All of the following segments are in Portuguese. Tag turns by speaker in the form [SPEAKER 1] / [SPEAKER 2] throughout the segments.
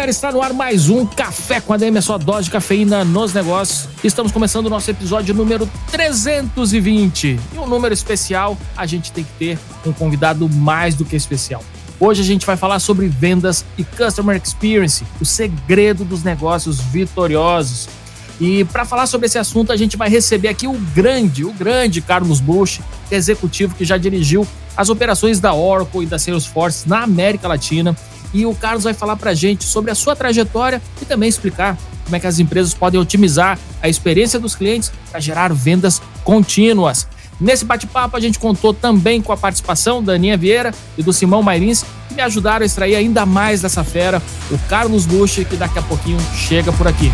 [SPEAKER 1] Galera, está no ar mais um Café com a DM, a sua dose de cafeína nos negócios. Estamos começando o nosso episódio número 320. E um número especial, a gente tem que ter um convidado mais do que especial. Hoje a gente vai falar sobre vendas e Customer Experience, o segredo dos negócios vitoriosos. E para falar sobre esse assunto, a gente vai receber aqui o grande, o grande Carlos Bush, executivo que já dirigiu as operações da Oracle e da Salesforce na América Latina e o Carlos vai falar para a gente sobre a sua trajetória e também explicar como é que as empresas podem otimizar a experiência dos clientes para gerar vendas contínuas. Nesse bate-papo, a gente contou também com a participação da Aninha Vieira e do Simão Mairins, que me ajudaram a extrair ainda mais dessa fera, o Carlos Bush, que daqui a pouquinho chega por aqui.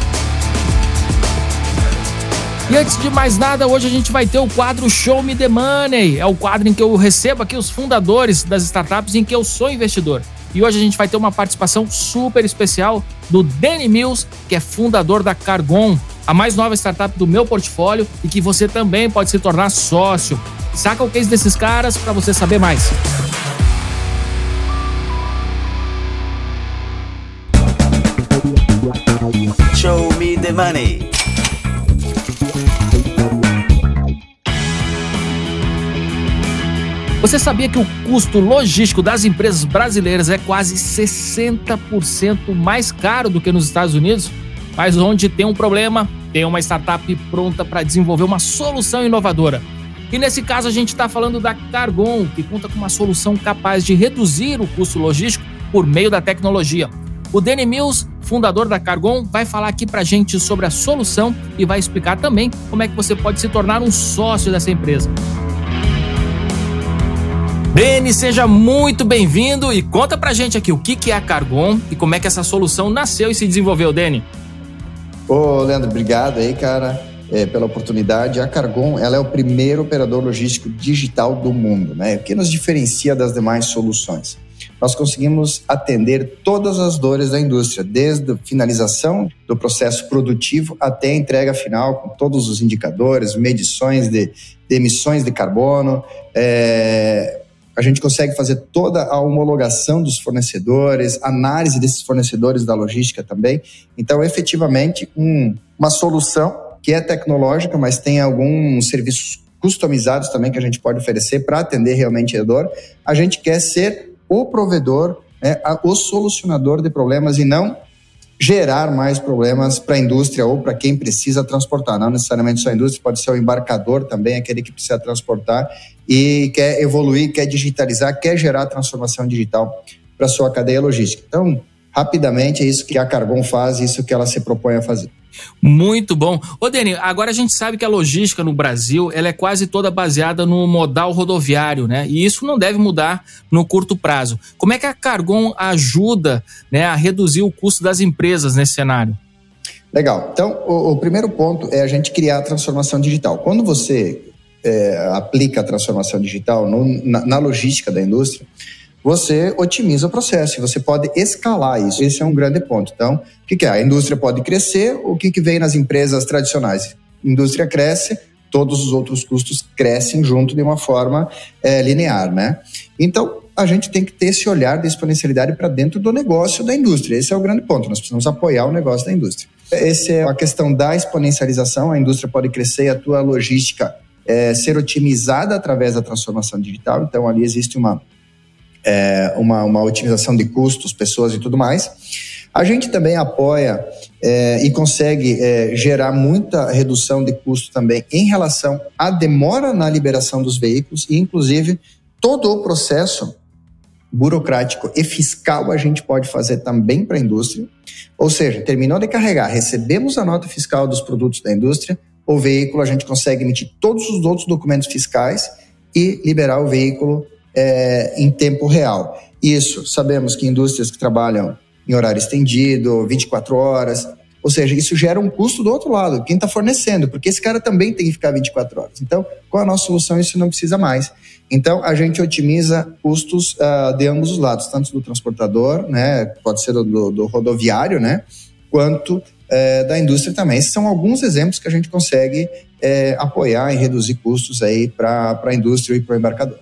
[SPEAKER 1] E antes de mais nada, hoje a gente vai ter o quadro Show Me the Money. É o quadro em que eu recebo aqui os fundadores das startups em que eu sou investidor. E hoje a gente vai ter uma participação super especial do Danny Mills, que é fundador da Cargon, a mais nova startup do meu portfólio e que você também pode se tornar sócio. Saca o case desses caras para você saber mais.
[SPEAKER 2] Show me the money.
[SPEAKER 1] Você sabia que o custo logístico das empresas brasileiras é quase 60% mais caro do que nos Estados Unidos? Mas onde tem um problema, tem uma startup pronta para desenvolver uma solução inovadora. E nesse caso a gente está falando da Cargon, que conta com uma solução capaz de reduzir o custo logístico por meio da tecnologia. O Danny Mills, fundador da Cargon, vai falar aqui para gente sobre a solução e vai explicar também como é que você pode se tornar um sócio dessa empresa. Beni, seja muito bem-vindo e conta pra gente aqui o que é a Cargon e como é que essa solução nasceu e se desenvolveu, Deni.
[SPEAKER 3] Ô, Leandro, obrigado aí, cara, é, pela oportunidade. A Cargon, ela é o primeiro operador logístico digital do mundo, né? O que nos diferencia das demais soluções? Nós conseguimos atender todas as dores da indústria, desde a finalização do processo produtivo até a entrega final, com todos os indicadores, medições de, de emissões de carbono, é, a gente consegue fazer toda a homologação dos fornecedores, análise desses fornecedores da logística também. Então, efetivamente, um, uma solução que é tecnológica, mas tem alguns serviços customizados também que a gente pode oferecer para atender realmente a dor. A gente quer ser o provedor, né, o solucionador de problemas e não gerar mais problemas para a indústria ou para quem precisa transportar. Não necessariamente só a indústria, pode ser o embarcador também, aquele que precisa transportar e quer evoluir, quer digitalizar, quer gerar transformação digital para sua cadeia logística. Então, rapidamente, é isso que a Cargon faz, isso que ela se propõe a fazer.
[SPEAKER 1] Muito bom. Ô, Deni, agora a gente sabe que a logística no Brasil ela é quase toda baseada no modal rodoviário, né? E isso não deve mudar no curto prazo. Como é que a Cargon ajuda né, a reduzir o custo das empresas nesse cenário?
[SPEAKER 3] Legal. Então, o, o primeiro ponto é a gente criar a transformação digital. Quando você é, aplica a transformação digital no, na, na logística da indústria, você otimiza o processo e você pode escalar isso. Esse é um grande ponto. Então, o que, que é? A indústria pode crescer, o que, que vem nas empresas tradicionais? A indústria cresce, todos os outros custos crescem junto de uma forma é, linear, né? Então, a gente tem que ter esse olhar de exponencialidade para dentro do negócio da indústria. Esse é o grande ponto. Nós precisamos apoiar o negócio da indústria. Essa é a questão da exponencialização. A indústria pode crescer, a tua logística é, ser otimizada através da transformação digital. Então, ali existe uma é, uma, uma otimização de custos, pessoas e tudo mais. A gente também apoia é, e consegue é, gerar muita redução de custo também em relação à demora na liberação dos veículos e, inclusive, todo o processo burocrático e fiscal a gente pode fazer também para a indústria. Ou seja, terminou de carregar, recebemos a nota fiscal dos produtos da indústria, o veículo a gente consegue emitir todos os outros documentos fiscais e liberar o veículo é, em tempo real. Isso, sabemos que indústrias que trabalham em horário estendido, 24 horas, Ou seja, isso gera um custo do outro lado, quem está fornecendo, porque esse cara também tem que ficar 24 horas. Então, com a nossa solução, isso não precisa mais. Então, a gente otimiza custos uh, de ambos os lados, tanto do transportador, né, pode ser do, do rodoviário, né, quanto é, da indústria também. Esses são alguns exemplos que a gente consegue é, apoiar e reduzir custos aí para a indústria e para o embarcador.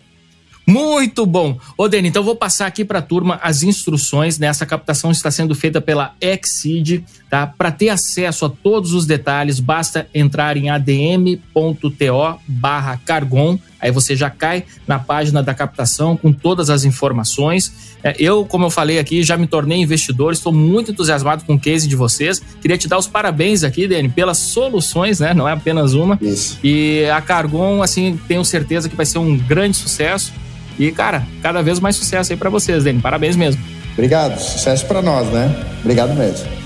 [SPEAKER 1] Muito bom. Ô, Dani, então vou passar aqui para a turma as instruções. Né? Essa captação está sendo feita pela Exceed. Tá? Para ter acesso a todos os detalhes, basta entrar em adm.to barra cargon. Aí você já cai na página da captação com todas as informações. É, eu, como eu falei aqui, já me tornei investidor, estou muito entusiasmado com o case de vocês. Queria te dar os parabéns aqui, Dani, pelas soluções, né? Não é apenas uma.
[SPEAKER 3] Isso.
[SPEAKER 1] E a Cargon, assim, tenho certeza que vai ser um grande sucesso. E, cara, cada vez mais sucesso aí para vocês, Dani. Parabéns mesmo.
[SPEAKER 3] Obrigado. Sucesso para nós, né? Obrigado mesmo.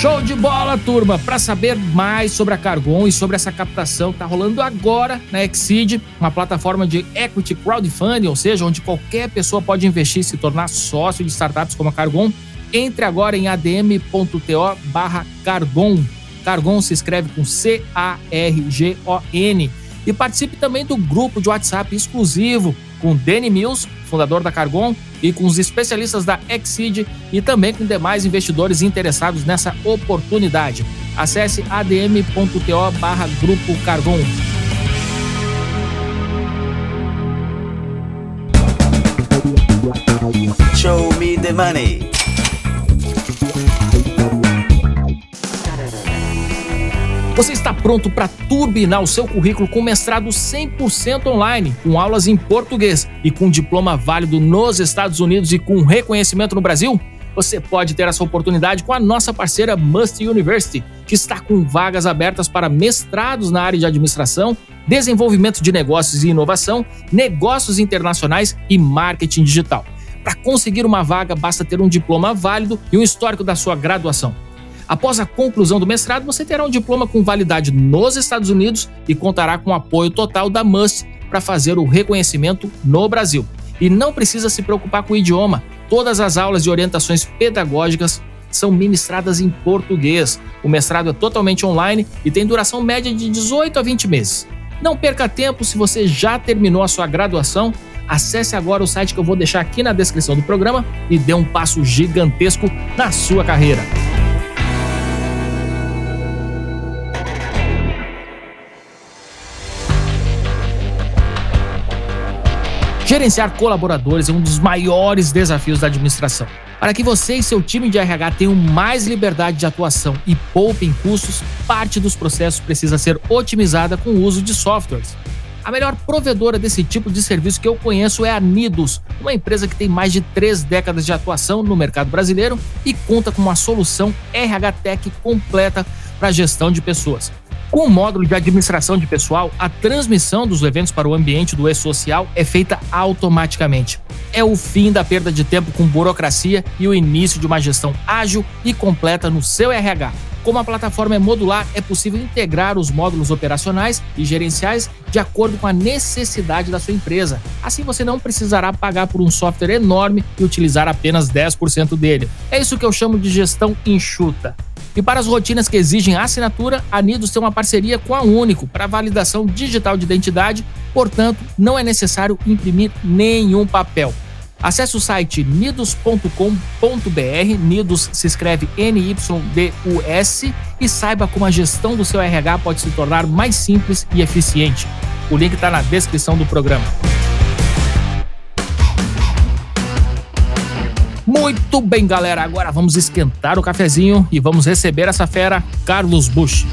[SPEAKER 1] Show de bola, turma! Para saber mais sobre a Cargon e sobre essa captação que está rolando agora na Exceed, uma plataforma de equity crowdfunding, ou seja, onde qualquer pessoa pode investir e se tornar sócio de startups como a Cargon, entre agora em adm.to barra Cargon. Cargon se escreve com C-A-R-G-O-N e participe também do grupo de WhatsApp exclusivo com Danny Mills, fundador da Cargon, e com os especialistas da Exceed e também com demais investidores interessados nessa oportunidade. Acesse adm.to barra Grupo Cargon.
[SPEAKER 2] Show me the money.
[SPEAKER 1] Você está pronto para turbinar o seu currículo com mestrado 100% online, com aulas em português e com diploma válido nos Estados Unidos e com reconhecimento no Brasil? Você pode ter essa oportunidade com a nossa parceira Must University, que está com vagas abertas para mestrados na área de administração, desenvolvimento de negócios e inovação, negócios internacionais e marketing digital. Para conseguir uma vaga, basta ter um diploma válido e um histórico da sua graduação. Após a conclusão do mestrado, você terá um diploma com validade nos Estados Unidos e contará com o apoio total da MUST para fazer o reconhecimento no Brasil. E não precisa se preocupar com o idioma. Todas as aulas e orientações pedagógicas são ministradas em português. O mestrado é totalmente online e tem duração média de 18 a 20 meses. Não perca tempo se você já terminou a sua graduação. Acesse agora o site que eu vou deixar aqui na descrição do programa e dê um passo gigantesco na sua carreira. Gerenciar colaboradores é um dos maiores desafios da administração. Para que você e seu time de RH tenham mais liberdade de atuação e poupem custos, parte dos processos precisa ser otimizada com o uso de softwares. A melhor provedora desse tipo de serviço que eu conheço é a Nidos, uma empresa que tem mais de três décadas de atuação no mercado brasileiro e conta com uma solução RH Tech completa para gestão de pessoas. Com o módulo de administração de pessoal, a transmissão dos eventos para o ambiente do e-social é feita automaticamente. É o fim da perda de tempo com burocracia e o início de uma gestão ágil e completa no seu RH. Como a plataforma é modular, é possível integrar os módulos operacionais e gerenciais de acordo com a necessidade da sua empresa. Assim você não precisará pagar por um software enorme e utilizar apenas 10% dele. É isso que eu chamo de gestão enxuta. E para as rotinas que exigem assinatura, a Nidos tem uma parceria com a Único para validação digital de identidade, portanto, não é necessário imprimir nenhum papel. Acesse o site nidos.com.br, Nidos se escreve N-Y-D-U-S, e saiba como a gestão do seu RH pode se tornar mais simples e eficiente. O link está na descrição do programa. Muito bem, galera. Agora vamos esquentar o cafezinho e vamos receber essa fera, Carlos Bush.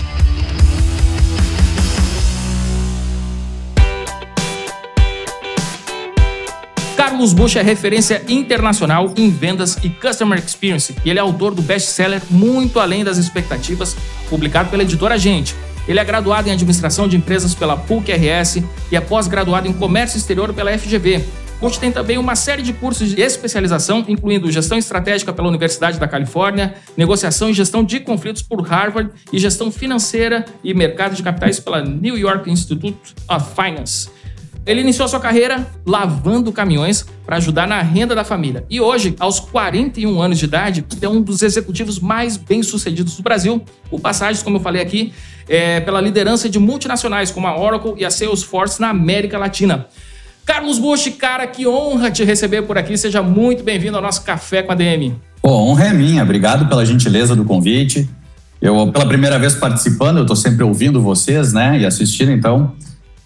[SPEAKER 1] Carlos Bush é referência internacional em vendas e customer experience e ele é autor do best-seller Muito Além das Expectativas, publicado pela editora Gente. Ele é graduado em administração de empresas pela PUC-RS e é pós-graduado em comércio exterior pela FGV Coach tem também uma série de cursos de especialização, incluindo gestão estratégica pela Universidade da Califórnia, negociação e gestão de conflitos por Harvard e gestão financeira e mercado de capitais pela New York Institute of Finance. Ele iniciou sua carreira lavando caminhões para ajudar na renda da família. E hoje, aos 41 anos de idade, é um dos executivos mais bem-sucedidos do Brasil. O passagens, como eu falei aqui, é pela liderança de multinacionais como a Oracle e a Salesforce na América Latina. Carlos Bush, cara, que honra te receber por aqui. Seja muito bem-vindo ao nosso Café com a DM.
[SPEAKER 4] Pô, honra é minha. Obrigado pela gentileza do convite. Eu, pela primeira vez participando, eu estou sempre ouvindo vocês, né, e assistindo, então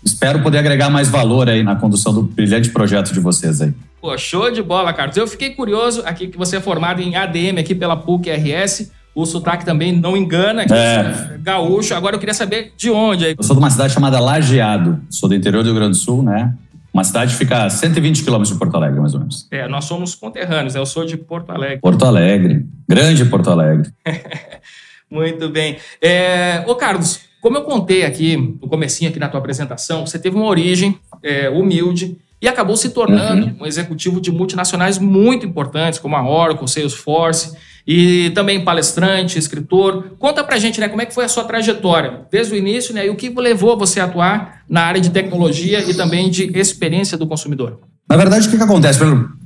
[SPEAKER 4] espero poder agregar mais valor aí na condução do brilhante projeto de vocês aí.
[SPEAKER 1] Pô, show de bola, Carlos. Eu fiquei curioso aqui que você é formado em ADM aqui pela PUC RS. O sotaque também não engana, que é. é gaúcho. Agora eu queria saber de onde aí.
[SPEAKER 4] Eu sou de uma cidade chamada Lajeado, sou do interior do Rio Grande do Sul, né? Uma cidade fica a 120 quilômetros de Porto Alegre, mais ou menos.
[SPEAKER 1] É, nós somos conterrâneos? Eu sou de Porto Alegre.
[SPEAKER 4] Porto Alegre, grande Porto Alegre.
[SPEAKER 1] Muito bem. É, ô Carlos, como eu contei aqui no comecinho aqui na tua apresentação, você teve uma origem é, humilde e acabou se tornando uhum. um executivo de multinacionais muito importantes, como a Oracle, Salesforce, e também palestrante, escritor. Conta pra gente, né, como é que foi a sua trajetória desde o início, né, e o que levou você a atuar na área de tecnologia e também de experiência do consumidor.
[SPEAKER 4] Na verdade, o que, que acontece?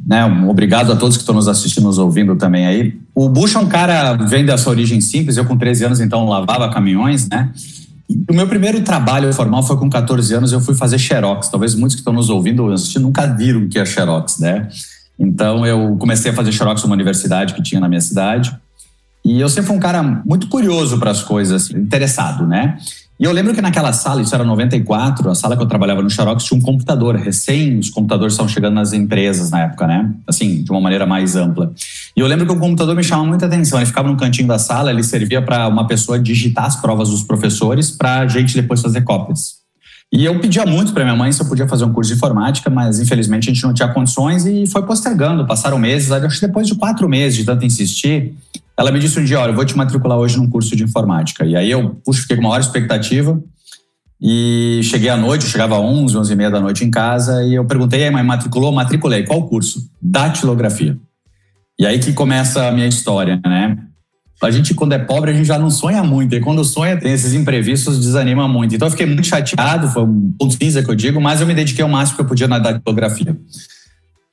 [SPEAKER 4] Né, obrigado a todos que estão nos assistindo, nos ouvindo também aí. O Bush é um cara, vem dessa origem simples. Eu, com 13 anos, então, lavava caminhões, né? O meu primeiro trabalho formal foi com 14 anos, eu fui fazer xerox. Talvez muitos que estão nos ouvindo ou assistindo nunca viram o que é xerox, né? Então eu comecei a fazer xerox numa universidade que tinha na minha cidade. E eu sempre fui um cara muito curioso para as coisas, interessado, né? E eu lembro que naquela sala, isso era 94, a sala que eu trabalhava no Xerox tinha um computador. Recém os computadores estavam chegando nas empresas na época, né? Assim, de uma maneira mais ampla. E eu lembro que o computador me chamava muita atenção. Ele ficava no cantinho da sala, ele servia para uma pessoa digitar as provas dos professores para a gente depois fazer cópias. E eu pedia muito para minha mãe se eu podia fazer um curso de informática, mas infelizmente a gente não tinha condições e foi postergando. Passaram meses, acho que depois de quatro meses de tanto insistir, ela me disse um dia: Olha, eu vou te matricular hoje num curso de informática. E aí eu, puxa, fiquei com uma maior expectativa. E cheguei à noite, eu chegava às 11, 11 e meia da noite em casa, e eu perguntei, aí, mãe, matriculou? Matriculei. Qual curso? Datilografia. E aí que começa a minha história, né? A gente, quando é pobre, a gente já não sonha muito. E quando sonha, tem esses imprevistos, desanima muito. Então eu fiquei muito chateado, foi um ponto cinza que eu digo, mas eu me dediquei o máximo que eu podia na datilografia.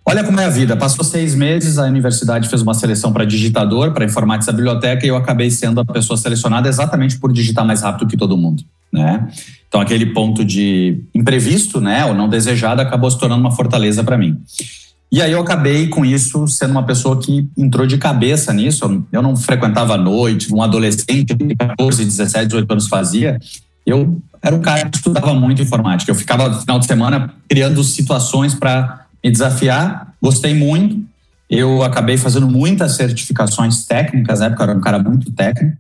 [SPEAKER 4] Olha como é a vida. Passou seis meses, a universidade fez uma seleção para digitador, para informática da biblioteca, e eu acabei sendo a pessoa selecionada exatamente por digitar mais rápido que todo mundo, né? Então aquele ponto de imprevisto, né, ou não desejado, acabou se tornando uma fortaleza para mim. E aí eu acabei com isso sendo uma pessoa que entrou de cabeça nisso. Eu não frequentava a noite, um adolescente de 14, 17, 18 anos fazia. Eu era um cara que estudava muito informática. Eu ficava no final de semana criando situações para me desafiar, gostei muito. Eu acabei fazendo muitas certificações técnicas, na época eu era um cara muito técnico.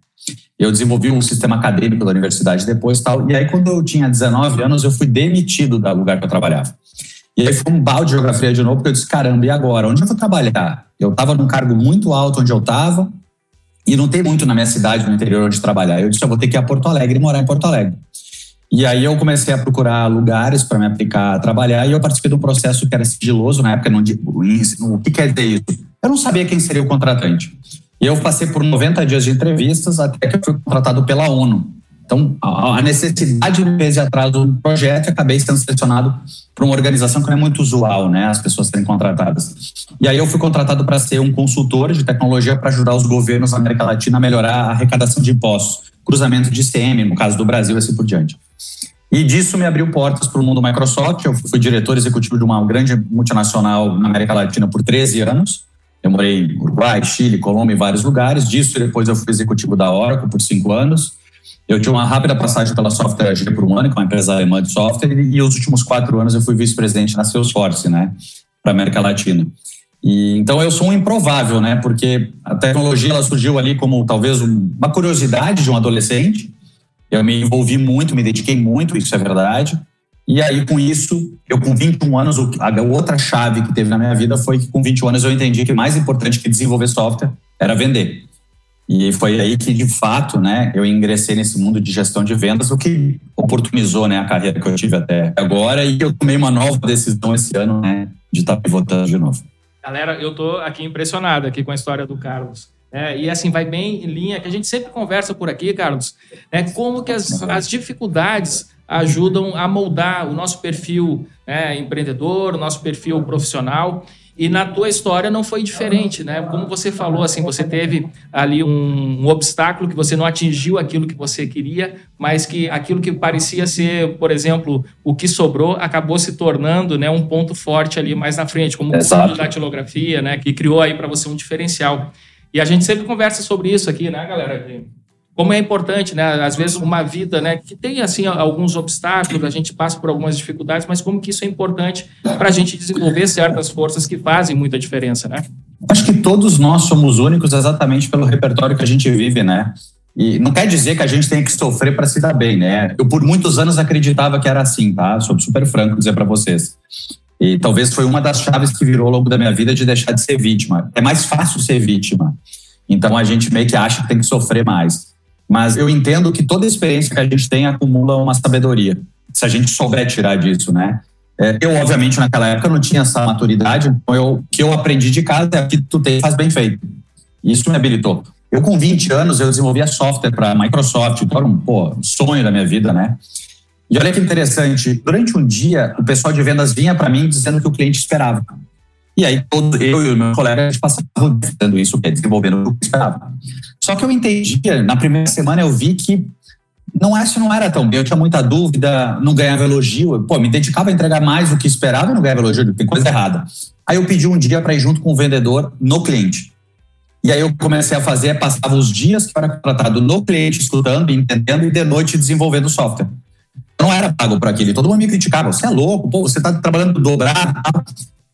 [SPEAKER 4] Eu desenvolvi um sistema acadêmico da universidade depois tal. E aí, quando eu tinha 19 anos, eu fui demitido do lugar que eu trabalhava. E aí foi um balde de geografia de novo, porque eu disse, caramba, e agora? Onde eu vou trabalhar? Eu estava num cargo muito alto onde eu estava, e não tem muito na minha cidade, no interior, onde trabalhar. Eu disse, eu vou ter que ir a Porto Alegre e morar em Porto Alegre. E aí eu comecei a procurar lugares para me aplicar a trabalhar e eu participei de um processo que era sigiloso, na época não o que quer dizer isso? Eu não sabia quem seria o contratante. E eu passei por 90 dias de entrevistas até que eu fui contratado pela ONU. Então, a necessidade me fez ir atrás do projeto e acabei sendo selecionado para uma organização que não é muito usual, né? As pessoas serem contratadas. E aí eu fui contratado para ser um consultor de tecnologia para ajudar os governos da América Latina a melhorar a arrecadação de impostos, cruzamento de ICM, no caso do Brasil, e assim por diante. E disso me abriu portas para o mundo Microsoft. Eu fui diretor executivo de uma grande multinacional na América Latina por 13 anos. Eu morei em Uruguai, Chile, Colômbia, em vários lugares. Disso, depois eu fui executivo da Oracle por cinco anos. Eu tinha uma rápida passagem pela Software AG por um ano, que é uma empresa alemã de software, e os últimos quatro anos eu fui vice-presidente na Salesforce, né, para América Latina. E, então eu sou um improvável, né, porque a tecnologia ela surgiu ali como talvez uma curiosidade de um adolescente, eu me envolvi muito, me dediquei muito, isso é verdade. E aí, com isso, eu com 21 anos, a outra chave que teve na minha vida foi que com 21 anos eu entendi que mais importante que desenvolver software era vender. E foi aí que, de fato, né, eu ingressei nesse mundo de gestão de vendas, o que oportunizou né, a carreira que eu tive até agora. E eu tomei uma nova decisão esse ano né, de estar pivotando de novo.
[SPEAKER 1] Galera, eu tô aqui impressionado aqui com a história do Carlos. É, e assim, vai bem em linha, que a gente sempre conversa por aqui, Carlos, né, como que as, as dificuldades ajudam a moldar o nosso perfil né, empreendedor, o nosso perfil profissional. E na tua história não foi diferente, né? Como você falou, assim, você teve ali um, um, obstáculo que você não atingiu aquilo que você queria, mas que aquilo que parecia ser, por exemplo, o que sobrou, acabou se tornando, né, um ponto forte ali mais na frente, como o da datilografia, né, que criou aí para você um diferencial. E a gente sempre conversa sobre isso aqui, né, galera? Como é importante, né? Às vezes uma vida, né, que tem assim alguns obstáculos, a gente passa por algumas dificuldades, mas como que isso é importante para a gente desenvolver certas forças que fazem muita diferença, né?
[SPEAKER 4] Acho que todos nós somos únicos exatamente pelo repertório que a gente vive, né? E não quer dizer que a gente tenha que sofrer para se dar bem, né? Eu por muitos anos acreditava que era assim, tá? Sou super franco dizer para vocês. E talvez foi uma das chaves que virou ao longo da minha vida de deixar de ser vítima. É mais fácil ser vítima. Então a gente meio que acha que tem que sofrer mais. Mas eu entendo que toda experiência que a gente tem acumula uma sabedoria, se a gente souber tirar disso, né? É, eu, obviamente, naquela época não tinha essa maturidade, então eu, o que eu aprendi de casa é que tu tem, faz bem feito. Isso me habilitou. Eu, com 20 anos, eu desenvolvia software para a Microsoft, então era um pô, sonho da minha vida, né? E olha que interessante, durante um dia, o pessoal de vendas vinha para mim dizendo que o cliente esperava. E aí, eu e o meu colega, a gente passava fazendo isso, desenvolvendo o que esperava. Só que eu entendi, na primeira semana eu vi que não é, não era tão bem. Eu tinha muita dúvida, não ganhava elogio. Pô, me dedicava a entregar mais do que esperava e não ganhava elogio, tem coisa errada. Aí eu pedi um dia para ir junto com o vendedor no cliente. E aí eu comecei a fazer, passava os dias que eu era contratado no cliente, escutando, entendendo, e de noite desenvolvendo software. Eu não era pago por aquilo. Todo mundo me criticava. Você é louco, pô, você está trabalhando dobrar.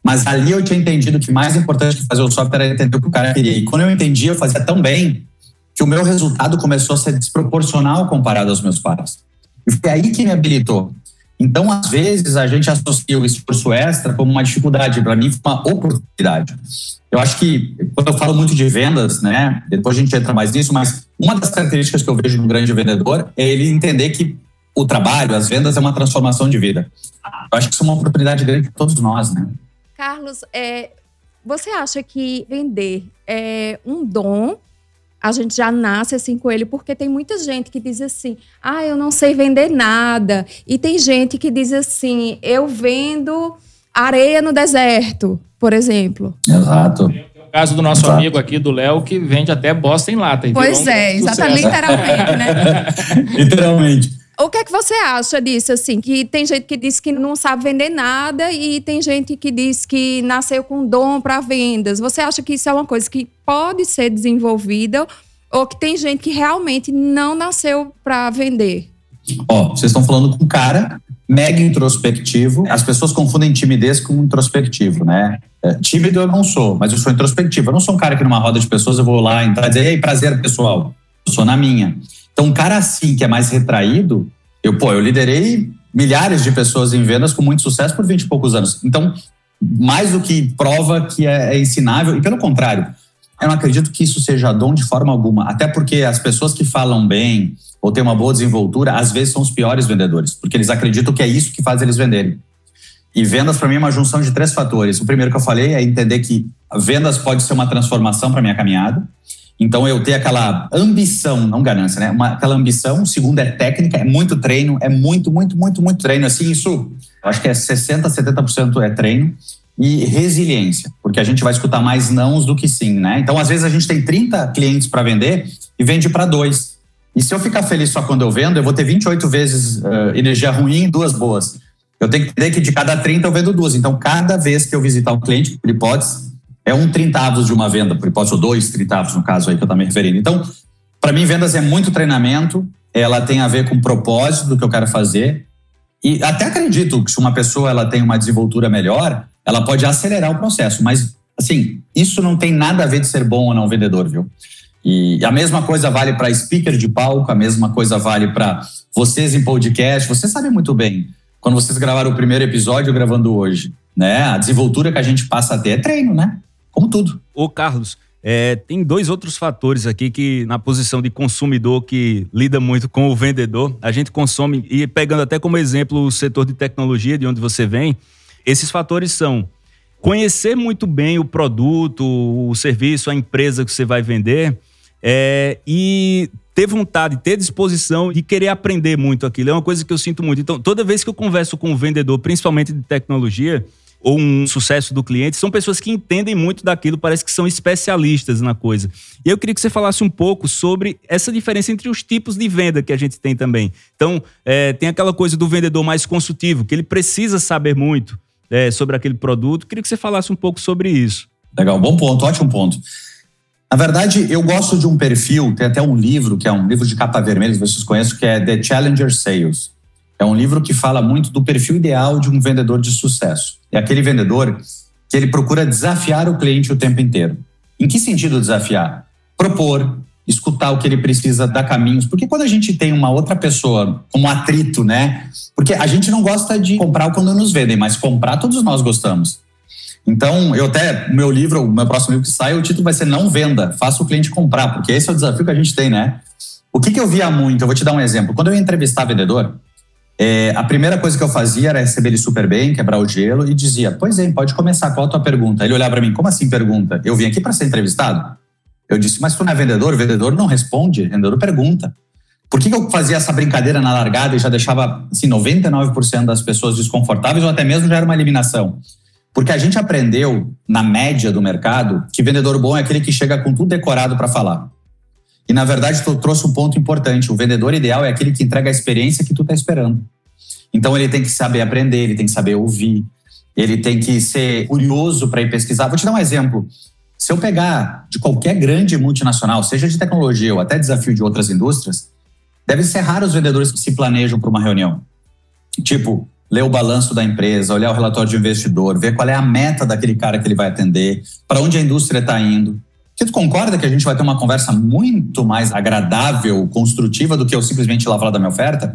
[SPEAKER 4] Mas ali eu tinha entendido que mais importante que fazer o software era entender o que o cara queria. E quando eu entendi, eu fazia tão bem que o meu resultado começou a ser desproporcional comparado aos meus pares. E foi aí que me habilitou. Então, às vezes, a gente associa o esforço extra como uma dificuldade. Para mim, foi uma oportunidade. Eu acho que, quando eu falo muito de vendas, né, depois a gente entra mais nisso, mas uma das características que eu vejo no grande vendedor é ele entender que o trabalho, as vendas, é uma transformação de vida. Eu acho que isso é uma oportunidade grande para todos nós, né?
[SPEAKER 5] Carlos, é, você acha que vender é um dom? A gente já nasce assim com ele, porque tem muita gente que diz assim: ah, eu não sei vender nada. E tem gente que diz assim: eu vendo areia no deserto, por exemplo.
[SPEAKER 4] Exato.
[SPEAKER 1] o caso do nosso Exato. amigo aqui, do Léo, que vende até bosta em lata.
[SPEAKER 5] Pois é, exatamente, literalmente, né?
[SPEAKER 4] literalmente.
[SPEAKER 5] O que é que você acha disso, assim? Que tem gente que diz que não sabe vender nada e tem gente que diz que nasceu com dom para vendas. Você acha que isso é uma coisa que pode ser desenvolvida ou que tem gente que realmente não nasceu para vender?
[SPEAKER 4] Ó, vocês estão falando com um cara mega introspectivo. As pessoas confundem timidez com introspectivo, né? É, tímido eu não sou, mas eu sou introspectivo. Eu não sou um cara que numa roda de pessoas eu vou lá entrar e dizer, ei, prazer, pessoal. Eu sou na minha. Então, um cara assim, que é mais retraído, eu, pô, eu liderei milhares de pessoas em vendas com muito sucesso por 20 e poucos anos. Então, mais do que prova que é, é ensinável, e pelo contrário, eu não acredito que isso seja dom de forma alguma. Até porque as pessoas que falam bem ou têm uma boa desenvoltura, às vezes são os piores vendedores, porque eles acreditam que é isso que faz eles venderem. E vendas, para mim, é uma junção de três fatores. O primeiro que eu falei é entender que vendas pode ser uma transformação para minha caminhada. Então, eu ter aquela ambição, não ganância, né? Uma, aquela ambição. O segundo é técnica, é muito treino, é muito, muito, muito, muito treino. Assim, isso, acho que é 60%, 70% é treino. E resiliência, porque a gente vai escutar mais nãos do que sim, né? Então, às vezes, a gente tem 30 clientes para vender e vende para dois. E se eu ficar feliz só quando eu vendo, eu vou ter 28 vezes uh, energia ruim e duas boas. Eu tenho que entender que de cada 30 eu vendo duas. Então, cada vez que eu visitar um cliente, por hipótese, é um trintavos de uma venda, por hipótese, ou dois trintavos no caso aí que eu estou me referindo. Então, para mim, vendas é muito treinamento, ela tem a ver com o propósito do que eu quero fazer. E até acredito que se uma pessoa ela tem uma desenvoltura melhor, ela pode acelerar o processo, mas assim, isso não tem nada a ver de ser bom ou não vendedor, viu? E a mesma coisa vale para speaker de palco, a mesma coisa vale para vocês em podcast. Você sabe muito bem, quando vocês gravaram o primeiro episódio gravando hoje, né? A desenvoltura que a gente passa a ter é treino, né? Como tudo.
[SPEAKER 6] Ô, Carlos, é, tem dois outros fatores aqui que, na posição de consumidor que lida muito com o vendedor, a gente consome, e pegando até como exemplo o setor de tecnologia de onde você vem, esses fatores são conhecer muito bem o produto, o serviço, a empresa que você vai vender é, e ter vontade, ter disposição de querer aprender muito aquilo. É uma coisa que eu sinto muito. Então, toda vez que eu converso com um vendedor, principalmente de tecnologia, ou um sucesso do cliente, são pessoas que entendem muito daquilo, parece que são especialistas na coisa. E eu queria que você falasse um pouco sobre essa diferença entre os tipos de venda que a gente tem também. Então, é, tem aquela coisa do vendedor mais consultivo, que ele precisa saber muito é, sobre aquele produto. Eu queria que você falasse um pouco sobre isso.
[SPEAKER 4] Legal, bom ponto, ótimo ponto. Na verdade, eu gosto de um perfil, tem até um livro, que é um livro de capa vermelha, se vocês conhecem, que é The Challenger Sales. É um livro que fala muito do perfil ideal de um vendedor de sucesso. É aquele vendedor que ele procura desafiar o cliente o tempo inteiro. Em que sentido desafiar? Propor, escutar o que ele precisa, dar caminhos. Porque quando a gente tem uma outra pessoa como atrito, né? Porque a gente não gosta de comprar quando nos vendem, mas comprar todos nós gostamos. Então, eu até, meu livro, o meu próximo livro que sai, o título vai ser Não Venda, faça o cliente comprar, porque esse é o desafio que a gente tem, né? O que, que eu via muito? Eu vou te dar um exemplo. Quando eu ia entrevistar vendedor, é, a primeira coisa que eu fazia era receber ele super bem, quebrar o gelo e dizia: Pois é, pode começar, qual a tua pergunta? Ele olhava para mim: Como assim pergunta? Eu vim aqui para ser entrevistado? Eu disse: Mas tu não é vendedor? O vendedor não responde, o vendedor pergunta. Por que, que eu fazia essa brincadeira na largada e já deixava assim, 99% das pessoas desconfortáveis ou até mesmo já era uma eliminação? Porque a gente aprendeu, na média do mercado, que vendedor bom é aquele que chega com tudo decorado para falar. E na verdade, tu trouxe um ponto importante. O vendedor ideal é aquele que entrega a experiência que tu está esperando. Então ele tem que saber aprender, ele tem que saber ouvir, ele tem que ser curioso para ir pesquisar. Vou te dar um exemplo. Se eu pegar de qualquer grande multinacional, seja de tecnologia ou até desafio de outras indústrias, deve ser raro os vendedores que se planejam para uma reunião. Tipo, ler o balanço da empresa, olhar o relatório de investidor, ver qual é a meta daquele cara que ele vai atender, para onde a indústria está indo. Você concorda que a gente vai ter uma conversa muito mais agradável, construtiva, do que eu simplesmente ir lá falar da minha oferta?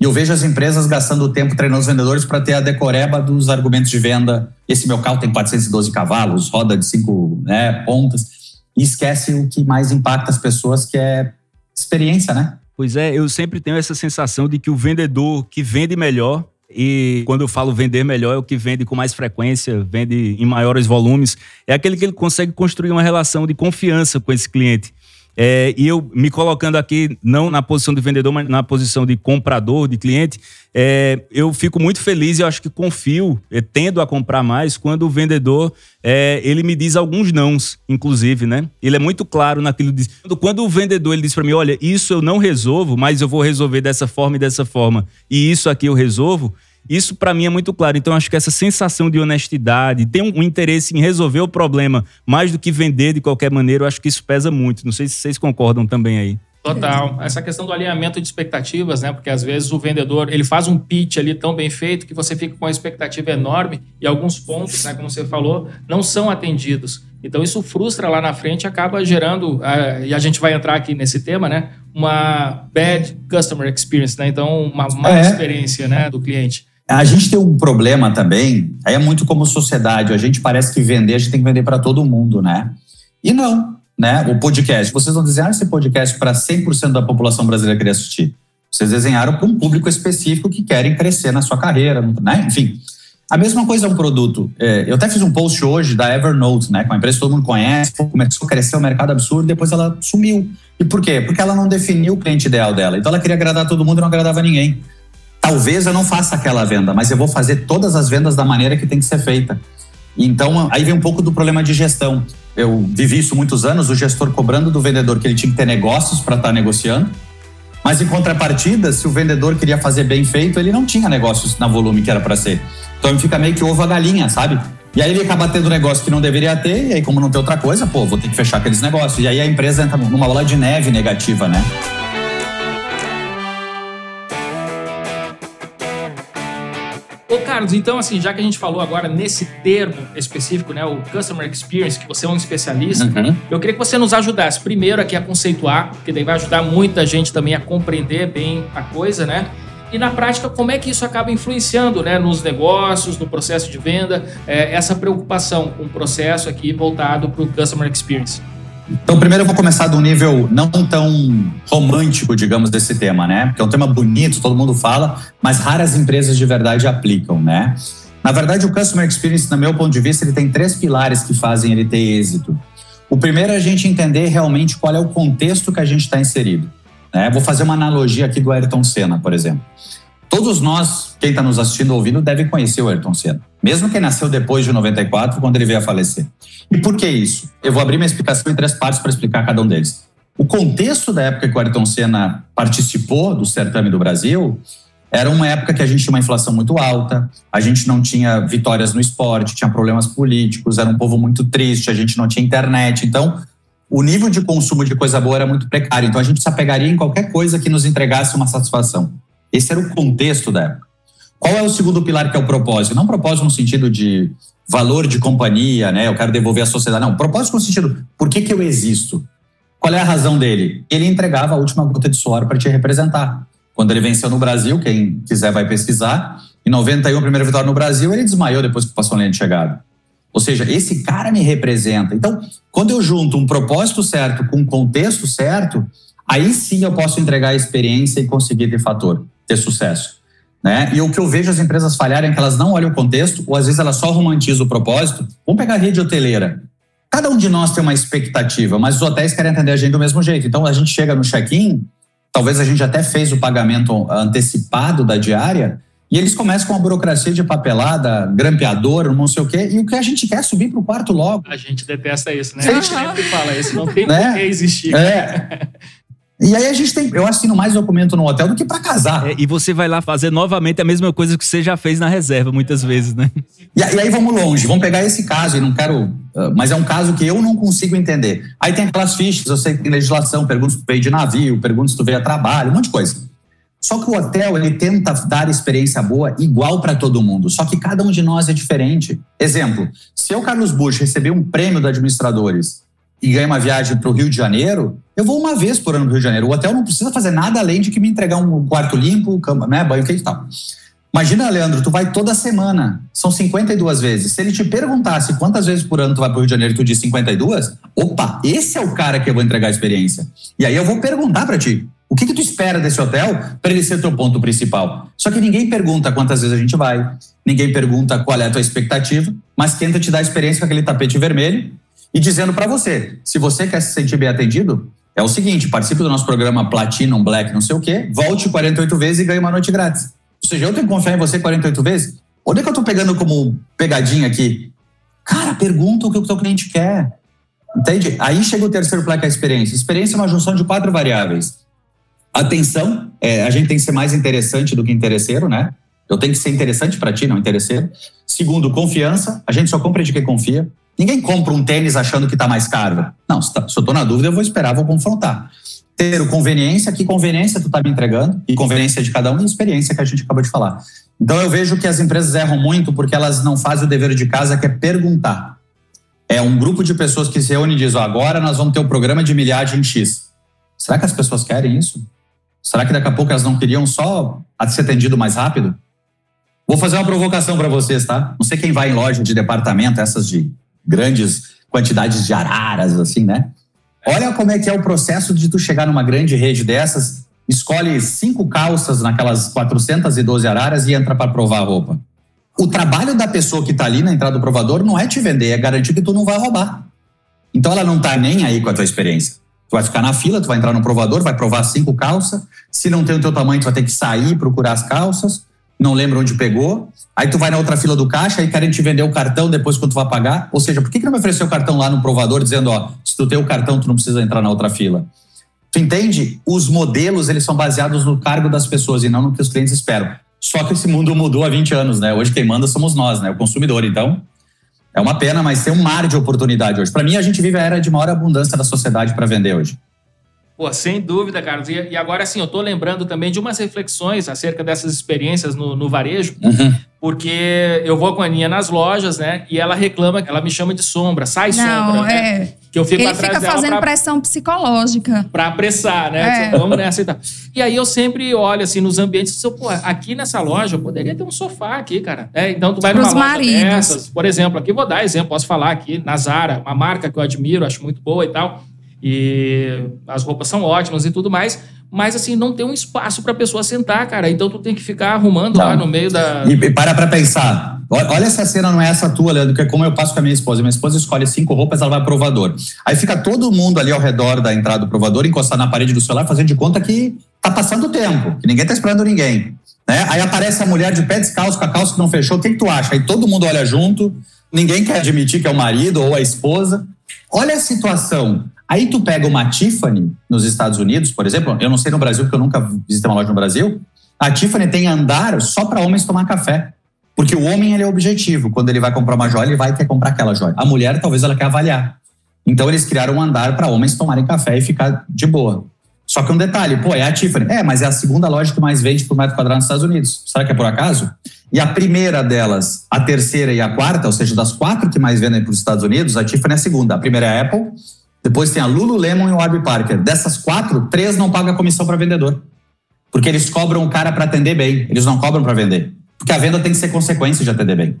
[SPEAKER 4] E eu vejo as empresas gastando tempo treinando os vendedores para ter a decoreba dos argumentos de venda. Esse meu carro tem 412 cavalos, roda de cinco né, pontas. E esquece o que mais impacta as pessoas, que é experiência, né?
[SPEAKER 6] Pois é, eu sempre tenho essa sensação de que o vendedor que vende melhor e quando eu falo vender melhor, é o que vende com mais frequência, vende em maiores volumes. É aquele que ele consegue construir uma relação de confiança com esse cliente. É, e eu me colocando aqui, não na posição de vendedor, mas na posição de comprador, de cliente, é, eu fico muito feliz e acho que confio, é, tendo a comprar mais, quando o vendedor é, ele me diz alguns nãos, inclusive, né? Ele é muito claro naquilo. De, quando o vendedor ele diz para mim: olha, isso eu não resolvo, mas eu vou resolver dessa forma e dessa forma, e isso aqui eu resolvo. Isso para mim é muito claro. Então acho que essa sensação de honestidade, ter um, um, interesse em resolver o problema mais do que vender de qualquer maneira, eu acho que isso pesa muito. Não sei se vocês concordam também aí.
[SPEAKER 1] Total. Essa questão do alinhamento de expectativas, né? Porque às vezes o vendedor ele faz um pitch ali tão bem feito que você fica com uma expectativa enorme e alguns pontos, né, como você falou, não são atendidos. Então isso frustra lá na frente e acaba gerando, uh, e a gente vai entrar aqui nesse tema, né? Uma bad customer experience, né? Então uma má é. experiência, né, do cliente.
[SPEAKER 4] A gente tem um problema também, aí é muito como sociedade, a gente parece que vender, a gente tem que vender para todo mundo, né? E não, né? O podcast, vocês não desenharam esse podcast para 100% da população brasileira querer assistir. Vocês desenharam para um público específico que querem crescer na sua carreira, né? Enfim, a mesma coisa é um produto. É, eu até fiz um post hoje da Evernote, né? Com uma empresa que todo mundo conhece, começou a crescer o mercado absurdo, depois ela sumiu. E por quê? Porque ela não definiu o cliente ideal dela. Então ela queria agradar todo mundo e não agradava ninguém. Talvez eu não faça aquela venda, mas eu vou fazer todas as vendas da maneira que tem que ser feita. Então, aí vem um pouco do problema de gestão. Eu vivi isso muitos anos, o gestor cobrando do vendedor que ele tinha que ter negócios para estar tá negociando, mas em contrapartida, se o vendedor queria fazer bem feito, ele não tinha negócios na volume que era para ser. Então fica meio que ovo a galinha, sabe? E aí ele acaba tendo negócio que não deveria ter, e aí como não tem outra coisa, pô, vou ter que fechar aqueles negócios. E aí a empresa entra numa bola de neve negativa, né?
[SPEAKER 1] Carlos, então, assim, já que a gente falou agora nesse termo específico, né, o Customer Experience, que você é um especialista, uhum. eu queria que você nos ajudasse primeiro aqui a conceituar, porque daí vai ajudar muita gente também a compreender bem a coisa, né? E na prática, como é que isso acaba influenciando né, nos negócios, no processo de venda, é, essa preocupação com o processo aqui voltado para o Customer Experience?
[SPEAKER 4] Então, primeiro eu vou começar do nível não tão romântico, digamos, desse tema, né? Porque é um tema bonito, todo mundo fala, mas raras empresas de verdade aplicam, né? Na verdade, o Customer Experience, no meu ponto de vista, ele tem três pilares que fazem ele ter êxito. O primeiro é a gente entender realmente qual é o contexto que a gente está inserido. Né? Vou fazer uma analogia aqui do Ayrton Senna, por exemplo. Todos nós, quem está nos assistindo ou ouvindo, deve conhecer o Ayrton Senna. Mesmo quem nasceu depois de 94, quando ele veio a falecer. E por que isso? Eu vou abrir minha explicação em três partes para explicar cada um deles. O contexto da época que o Ayrton Senna participou do certame do Brasil era uma época que a gente tinha uma inflação muito alta, a gente não tinha vitórias no esporte, tinha problemas políticos, era um povo muito triste, a gente não tinha internet. Então, o nível de consumo de coisa boa era muito precário. Então, a gente se apegaria em qualquer coisa que nos entregasse uma satisfação. Esse era o contexto da época. Qual é o segundo pilar que é o propósito? Não propósito no sentido de valor de companhia, né? Eu quero devolver à sociedade. Não, propósito no sentido, por que, que eu existo? Qual é a razão dele? Ele entregava a última gota de suor para te representar. Quando ele venceu no Brasil, quem quiser vai pesquisar, em 91, a primeira vitória no Brasil, ele desmaiou depois que passou a linha de chegada. Ou seja, esse cara me representa. Então, quando eu junto um propósito certo com um contexto certo, aí sim eu posso entregar a experiência e conseguir ter fator, ter sucesso. Né? E o que eu vejo as empresas falharem é que elas não olham o contexto, ou às vezes elas só romantizam o propósito. Vamos pegar a rede hoteleira. Cada um de nós tem uma expectativa, mas os hotéis querem atender a gente do mesmo jeito. Então a gente chega no check-in, talvez a gente até fez o pagamento antecipado da diária, e eles começam com uma burocracia de papelada, grampeador, não sei o quê, e o que a gente quer é subir para o quarto logo.
[SPEAKER 1] A gente detesta isso, né? A gente sempre fala isso, não tem né? por que existir.
[SPEAKER 4] É. E aí a gente tem, eu assino mais documento no hotel do que para casar.
[SPEAKER 6] É, e você vai lá fazer novamente a mesma coisa que você já fez na reserva muitas vezes, né?
[SPEAKER 4] E, e aí vamos longe, vamos pegar esse caso e não quero, uh, mas é um caso que eu não consigo entender. Aí tem aquelas fichas, eu sei que tem legislação, pergunta se tu veio de navio, pergunta se tu veio a trabalho, um monte de coisa. Só que o hotel ele tenta dar experiência boa igual para todo mundo. Só que cada um de nós é diferente. Exemplo: se eu, Carlos Bush, receber um prêmio da administradores e ganhar uma viagem para o Rio de Janeiro, eu vou uma vez por ano no Rio de Janeiro. O hotel não precisa fazer nada além de que me entregar um quarto limpo, cama, né, banho quente e tal. Imagina, Leandro, tu vai toda semana, são 52 vezes. Se ele te perguntasse quantas vezes por ano tu vai para o Rio de Janeiro e tu diz 52, opa, esse é o cara que eu vou entregar a experiência. E aí eu vou perguntar para ti, o que, que tu espera desse hotel para ele ser teu ponto principal? Só que ninguém pergunta quantas vezes a gente vai, ninguém pergunta qual é a tua expectativa, mas tenta te dar a experiência com aquele tapete vermelho e dizendo para você, se você quer se sentir bem atendido, é o seguinte, participe do nosso programa Platinum, Black, não sei o quê, volte 48 vezes e ganhe uma noite grátis. Ou seja, eu tenho que confiar em você 48 vezes? Onde é que eu tô pegando como pegadinha aqui? Cara, pergunta o que o teu cliente quer. Entende? Aí chega o terceiro placa a experiência. Experiência é uma junção de quatro variáveis. Atenção, é, a gente tem que ser mais interessante do que interesseiro, né? Eu tenho que ser interessante para ti, não interesseiro. Segundo, confiança. A gente só compra de quem confia. Ninguém compra um tênis achando que está mais caro. Não, se, tá, se eu estou na dúvida, eu vou esperar, vou confrontar. Ter conveniência, que conveniência tu está me entregando, e conveniência de cada um e experiência que a gente acabou de falar. Então eu vejo que as empresas erram muito porque elas não fazem o dever de casa, que é perguntar. É um grupo de pessoas que se reúne e diz: oh, agora nós vamos ter um programa de milhagem X. Será que as pessoas querem isso? Será que daqui a pouco elas não queriam só ser atendido mais rápido? Vou fazer uma provocação para vocês, tá? Não sei quem vai em loja de departamento, essas de grandes quantidades de araras, assim, né? Olha como é que é o processo de tu chegar numa grande rede dessas, escolhe cinco calças naquelas 412 araras e entra para provar a roupa. O trabalho da pessoa que está ali na entrada do provador não é te vender, é garantir que tu não vai roubar. Então ela não está nem aí com a tua experiência. Tu vai ficar na fila, tu vai entrar no provador, vai provar cinco calças. Se não tem o teu tamanho, tu vai ter que sair e procurar as calças não lembra onde pegou, aí tu vai na outra fila do caixa e querem te vender o cartão depois quando tu vai pagar. Ou seja, por que, que não me ofereceu o cartão lá no provador dizendo, ó, se tu tem o cartão, tu não precisa entrar na outra fila? Tu entende? Os modelos, eles são baseados no cargo das pessoas e não no que os clientes esperam. Só que esse mundo mudou há 20 anos, né? Hoje quem manda somos nós, né? O consumidor. Então, é uma pena, mas tem um mar de oportunidade hoje. Para mim, a gente vive a era de maior abundância da sociedade para vender hoje.
[SPEAKER 1] Pô, sem dúvida, Carlos. E, e, agora, assim, eu tô lembrando também de umas reflexões acerca dessas experiências no, no varejo, uhum. porque eu vou com a Aninha nas lojas, né? E ela reclama, ela me chama de sombra, sai Não, sombra. Né? É.
[SPEAKER 5] Que eu fico Ele atrás fica fazendo pra, pressão psicológica.
[SPEAKER 1] Pra apressar, né? É. Tipo, vamos nessa e tal. E aí eu sempre olho, assim, nos ambientes, eu, pô, aqui nessa loja eu poderia ter um sofá aqui, cara. É, então tu vai Pros numa maridos. loja dessas, por exemplo, aqui vou dar exemplo, posso falar aqui, na Zara, uma marca que eu admiro, acho muito boa e tal e as roupas são ótimas e tudo mais, mas assim, não tem um espaço para a pessoa sentar, cara. Então tu tem que ficar arrumando não. lá no meio da.
[SPEAKER 4] E para para pensar. Olha se a cena não é essa tua, Leandro, que é como eu passo com a minha esposa. Minha esposa escolhe cinco roupas, ela vai pro provador. Aí fica todo mundo ali ao redor da entrada do provador, encostado na parede do celular, fazendo de conta que tá passando o tempo, que ninguém tá esperando ninguém. Né? Aí aparece a mulher de pé descalço, com a calça que não fechou, o que, que tu acha? Aí todo mundo olha junto, ninguém quer admitir que é o marido ou a esposa. Olha a situação. Aí tu pega uma Tiffany nos Estados Unidos, por exemplo, eu não sei no Brasil, porque eu nunca visitei uma loja no Brasil. A Tiffany tem andar só para homens tomar café. Porque o homem ele é objetivo. Quando ele vai comprar uma joia, ele vai querer comprar aquela joia. A mulher, talvez, ela quer avaliar. Então, eles criaram um andar para homens tomarem café e ficar de boa. Só que um detalhe, pô, é a Tiffany. É, mas é a segunda loja que mais vende por metro quadrado nos Estados Unidos. Será que é por acaso? E a primeira delas, a terceira e a quarta, ou seja, das quatro que mais vendem para os Estados Unidos, a Tiffany é a segunda. A primeira é a Apple, depois tem a Lululemon e o Warby Parker. Dessas quatro, três não pagam comissão para vendedor. Porque eles cobram o cara para atender bem, eles não cobram para vender. Porque a venda tem que ser consequência de atender bem.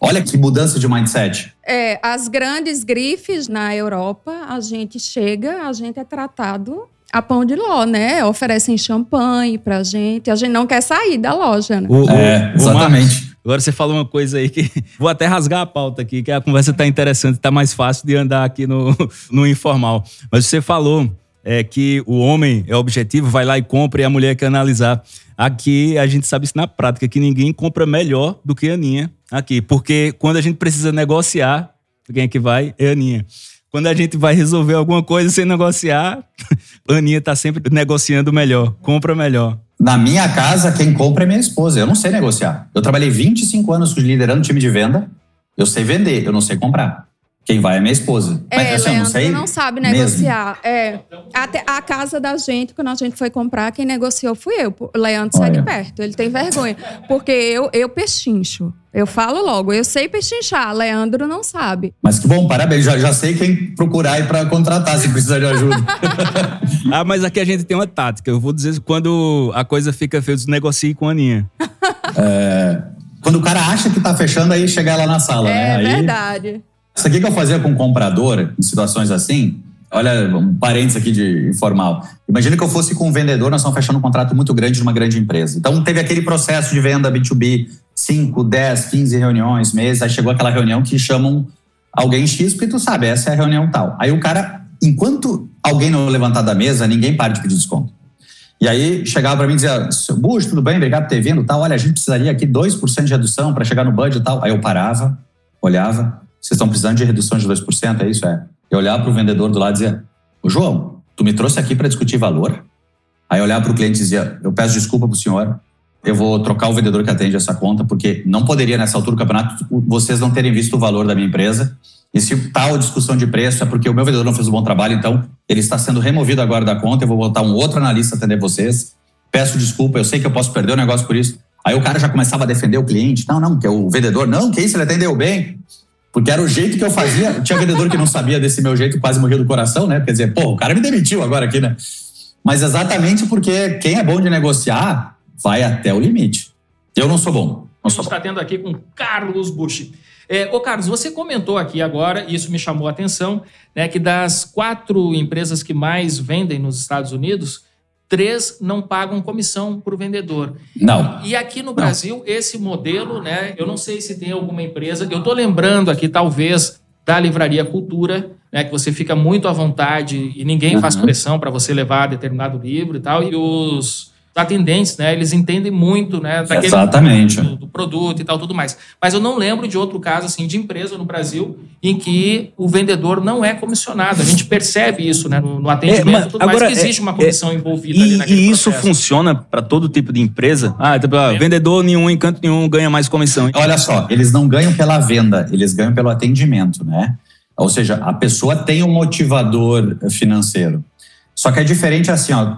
[SPEAKER 4] Olha que mudança de mindset.
[SPEAKER 5] É, as grandes grifes na Europa, a gente chega, a gente é tratado a pão de ló, né? Oferecem champanhe pra gente. A gente não quer sair da loja, né?
[SPEAKER 6] O, é, exatamente. agora você falou uma coisa aí que vou até rasgar a pauta aqui, que a conversa tá interessante, tá mais fácil de andar aqui no, no informal. Mas você falou é, que o homem é objetivo, vai lá e compra e a mulher quer analisar. Aqui a gente sabe isso na prática, que ninguém compra melhor do que a Aninha aqui. Porque quando a gente precisa negociar, quem é que vai? É a Aninha. Quando a gente vai resolver alguma coisa sem negociar, a Aninha tá sempre negociando melhor, compra melhor.
[SPEAKER 4] Na minha casa, quem compra é minha esposa. Eu não sei negociar. Eu trabalhei 25 anos liderando time de venda. Eu sei vender, eu não sei comprar. Quem vai é minha esposa.
[SPEAKER 5] É, Mas, assim, Leandro, não, sei não sabe negociar. É, até a casa da gente, quando a gente foi comprar, quem negociou fui eu. O Leandro sai de perto, ele tem vergonha. Porque eu, eu pechincho. Eu falo logo, eu sei pechinchar, Leandro não sabe.
[SPEAKER 4] Mas que bom, parabéns. Já, já sei quem procurar aí para contratar se precisar de ajuda.
[SPEAKER 6] ah, mas aqui a gente tem uma tática. Eu vou dizer quando a coisa fica feia, negocie com a Aninha.
[SPEAKER 4] é, quando o cara acha que tá fechando, aí chegar lá na sala,
[SPEAKER 5] é,
[SPEAKER 4] né?
[SPEAKER 5] É verdade.
[SPEAKER 4] Isso aqui que eu fazia com comprador, em situações assim, olha, um parênteses aqui de informal. Imagina que eu fosse com um vendedor, nós estamos fechando um contrato muito grande de uma grande empresa. Então, teve aquele processo de venda B2B, 5, 10, 15 reuniões, meses, aí chegou aquela reunião que chamam alguém X, porque tu sabe, essa é a reunião tal. Aí o cara, enquanto alguém não levantar da mesa, ninguém para de pedir desconto. E aí chegava para mim e dizia, Bush, tudo bem, obrigado por ter vindo tal. Olha, a gente precisaria aqui 2% de redução para chegar no budget e tal. Aí eu parava, olhava, vocês estão precisando de redução de 2%, é isso? É. Eu olhava para o vendedor do lado e dizia: Ô João, tu me trouxe aqui para discutir valor? Aí eu olhava para o cliente e dizia: Eu peço desculpa para o senhor, eu vou trocar o vendedor que atende essa conta, porque não poderia, nessa altura do campeonato, vocês não terem visto o valor da minha empresa. E se tal discussão de preço é porque o meu vendedor não fez um bom trabalho, então ele está sendo removido agora da conta, eu vou botar um outro analista atender vocês. Peço desculpa, eu sei que eu posso perder o negócio por isso. Aí o cara já começava a defender o cliente. Não, não, que é o vendedor. Não, que isso, ele atendeu bem. Porque era o jeito que eu fazia. Tinha vendedor que não sabia desse meu jeito, quase morreu do coração, né? Quer dizer, pô, o cara me demitiu agora aqui, né? Mas exatamente porque quem é bom de negociar vai até o limite. Eu não sou bom. Não
[SPEAKER 1] a gente está tendo aqui com Carlos Bush. É, ô Carlos, você comentou aqui agora, e isso me chamou a atenção, né, que das quatro empresas que mais vendem nos Estados Unidos, três não pagam comissão para o vendedor.
[SPEAKER 4] Não.
[SPEAKER 1] E aqui no Brasil, esse modelo, né? Eu não sei se tem alguma empresa. Eu estou lembrando aqui, talvez, da Livraria Cultura, né? Que você fica muito à vontade e ninguém uhum. faz pressão para você levar determinado livro e tal. E os atendentes, né? Eles entendem muito, né?
[SPEAKER 4] Daquele Exatamente.
[SPEAKER 1] Do, do, produto e tal, tudo mais. Mas eu não lembro de outro caso, assim, de empresa no Brasil em que o vendedor não é comissionado. A gente percebe isso, né? No, no atendimento, é, mas, tudo agora, mais, que existe uma é, comissão é, envolvida
[SPEAKER 6] e,
[SPEAKER 1] ali naquele
[SPEAKER 6] E isso processo. funciona para todo tipo de empresa? Ah, tipo, ah, vendedor nenhum, encanto nenhum ganha mais comissão.
[SPEAKER 4] Olha só, eles não ganham pela venda, eles ganham pelo atendimento, né? Ou seja, a pessoa tem um motivador financeiro. Só que é diferente assim, ó,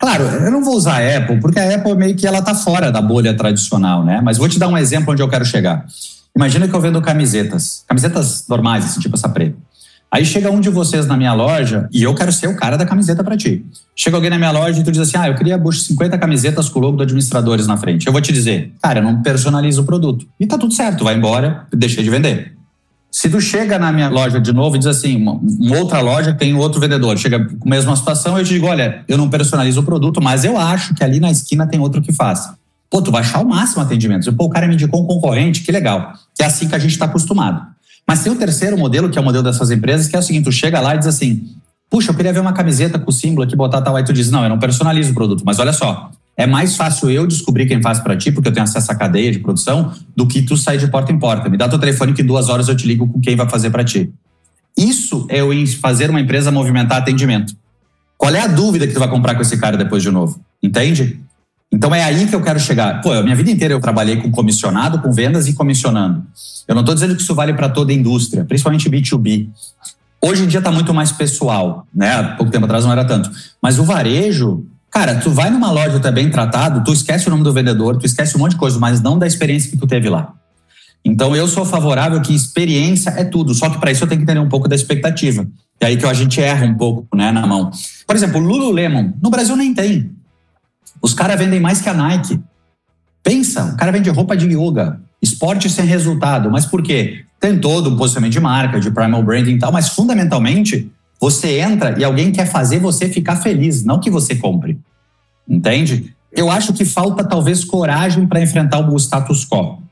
[SPEAKER 4] Claro, eu não vou usar a Apple, porque a Apple meio que ela tá fora da bolha tradicional, né? Mas vou te dar um exemplo onde eu quero chegar. Imagina que eu vendo camisetas, camisetas normais, assim, tipo essa preta. Aí chega um de vocês na minha loja e eu quero ser o cara da camiseta para ti. Chega alguém na minha loja e tu diz assim: "Ah, eu queria Bush 50 camisetas com o logo do administradores na frente". Eu vou te dizer: "Cara, eu não personalizo o produto". E tá tudo certo, vai embora, deixei de vender. Se tu chega na minha loja de novo e diz assim, uma, uma, outra loja tem outro vendedor, chega com a mesma situação, eu te digo, olha, eu não personalizo o produto, mas eu acho que ali na esquina tem outro que faça. Pô, tu vai achar o máximo atendimento. Pô, o cara me indicou um concorrente, que legal. Que é assim que a gente está acostumado. Mas tem o terceiro modelo, que é o modelo dessas empresas, que é o seguinte: tu chega lá e diz assim, puxa, eu queria ver uma camiseta com o símbolo aqui, botar tal. Aí tu diz, não, eu não personalizo o produto. Mas olha só, é mais fácil eu descobrir quem faz para ti, porque eu tenho acesso à cadeia de produção, do que tu sair de porta em porta. Me dá teu telefone que em duas horas eu te ligo com quem vai fazer para ti. Isso é eu fazer uma empresa movimentar atendimento. Qual é a dúvida que tu vai comprar com esse cara depois de novo? Entende? Então é aí que eu quero chegar. Pô, a minha vida inteira eu trabalhei com comissionado, com vendas e comissionando. Eu não estou dizendo que isso vale para toda a indústria, principalmente B2B. Hoje em dia está muito mais pessoal, né? Há pouco tempo atrás não era tanto. Mas o varejo, cara, tu vai numa loja é bem tratado, tu esquece o nome do vendedor, tu esquece um monte de coisa, mas não da experiência que tu teve lá. Então eu sou favorável que experiência é tudo, só que para isso eu tenho que entender um pouco da expectativa. É aí que a gente erra um pouco, né, na mão. Por exemplo, Lululemon, no Brasil nem tem. Os caras vendem mais que a Nike. Pensa, o cara vende roupa de yoga, esporte sem resultado, mas por quê? Tem todo um posicionamento de marca, de primal branding e tal, mas fundamentalmente você entra e alguém quer fazer você ficar feliz, não que você compre. Entende? Eu acho que falta talvez coragem para enfrentar o status quo.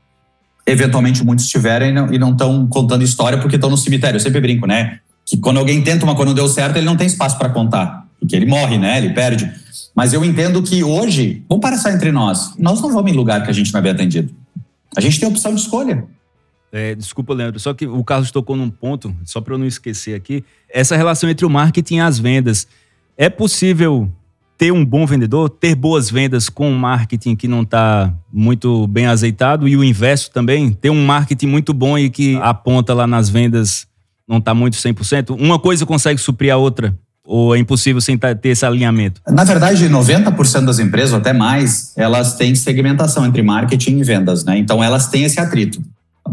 [SPEAKER 4] Eventualmente muitos tiverem e não estão contando história porque estão no cemitério. Eu sempre brinco, né? Que quando alguém tenta uma coisa não deu certo, ele não tem espaço para contar, porque ele morre, né? Ele perde. Mas eu entendo que hoje, vamos parar entre nós, nós não vamos em lugar que a gente não é atendido. A gente tem opção de escolha.
[SPEAKER 6] É, desculpa, Leandro, só que o Carlos tocou num ponto, só para eu não esquecer aqui, essa relação entre o marketing e as vendas. É possível ter um bom vendedor, ter boas vendas com um marketing que não está muito bem azeitado e o inverso também, ter um marketing muito bom e que aponta lá nas vendas não está muito 100%? Uma coisa consegue suprir a outra? Ou é impossível sem ter esse alinhamento?
[SPEAKER 4] Na verdade, 90% das empresas, ou até mais, elas têm segmentação entre marketing e vendas, né? Então elas têm esse atrito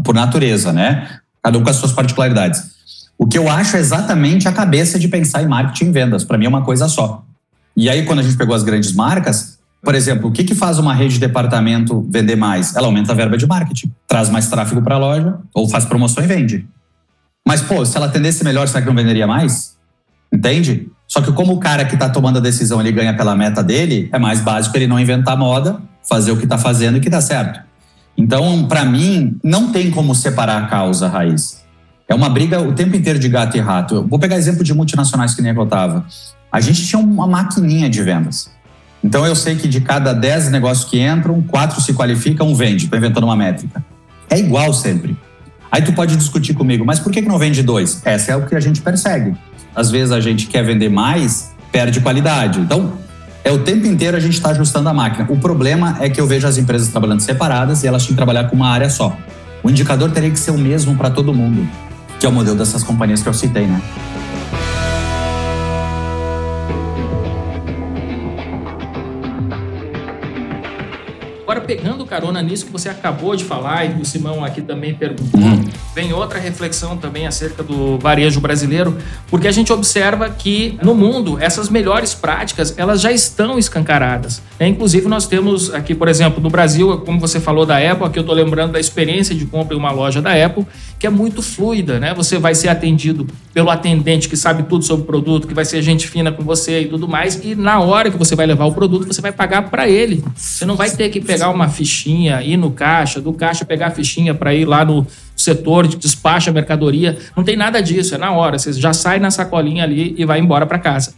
[SPEAKER 4] por natureza, né? Cada um com as suas particularidades. O que eu acho é exatamente a cabeça de pensar em marketing e vendas. Para mim é uma coisa só. E aí, quando a gente pegou as grandes marcas, por exemplo, o que, que faz uma rede de departamento vender mais? Ela aumenta a verba de marketing, traz mais tráfego para a loja, ou faz promoção e vende. Mas, pô, se ela atendesse melhor, será que não venderia mais? Entende? Só que como o cara que está tomando a decisão ele ganha pela meta dele, é mais básico ele não inventar moda, fazer o que está fazendo e que dá certo. Então, para mim, não tem como separar a causa raiz. É uma briga o tempo inteiro de gato e rato. Eu vou pegar exemplo de multinacionais que nem eu estava. A gente tinha uma maquininha de vendas. Então, eu sei que de cada 10 negócios que entram, quatro se qualificam, um vende. Estou inventando uma métrica. É igual sempre. Aí tu pode discutir comigo, mas por que não vende dois? Essa é o que a gente persegue. Às vezes a gente quer vender mais, perde qualidade. Então, é o tempo inteiro a gente está ajustando a máquina. O problema é que eu vejo as empresas trabalhando separadas e elas têm que trabalhar com uma área só. O indicador teria que ser o mesmo para todo mundo, que é o modelo dessas companhias que eu citei, né?
[SPEAKER 1] Pegando carona nisso que você acabou de falar e que o Simão aqui também perguntou, uhum. vem outra reflexão também acerca do varejo brasileiro, porque a gente observa que no mundo essas melhores práticas elas já estão escancaradas. É, inclusive, nós temos aqui, por exemplo, no Brasil, como você falou da Apple, aqui eu estou lembrando da experiência de compra em uma loja da Apple, que é muito fluida, né? Você vai ser atendido pelo atendente que sabe tudo sobre o produto, que vai ser gente fina com você e tudo mais, e na hora que você vai levar o produto, você vai pagar para ele. Você não vai ter que pegar pegar uma fichinha, ir no caixa, do caixa pegar a fichinha para ir lá no setor de despacho a mercadoria. Não tem nada disso, é na hora. Você já sai na sacolinha ali e vai embora para casa.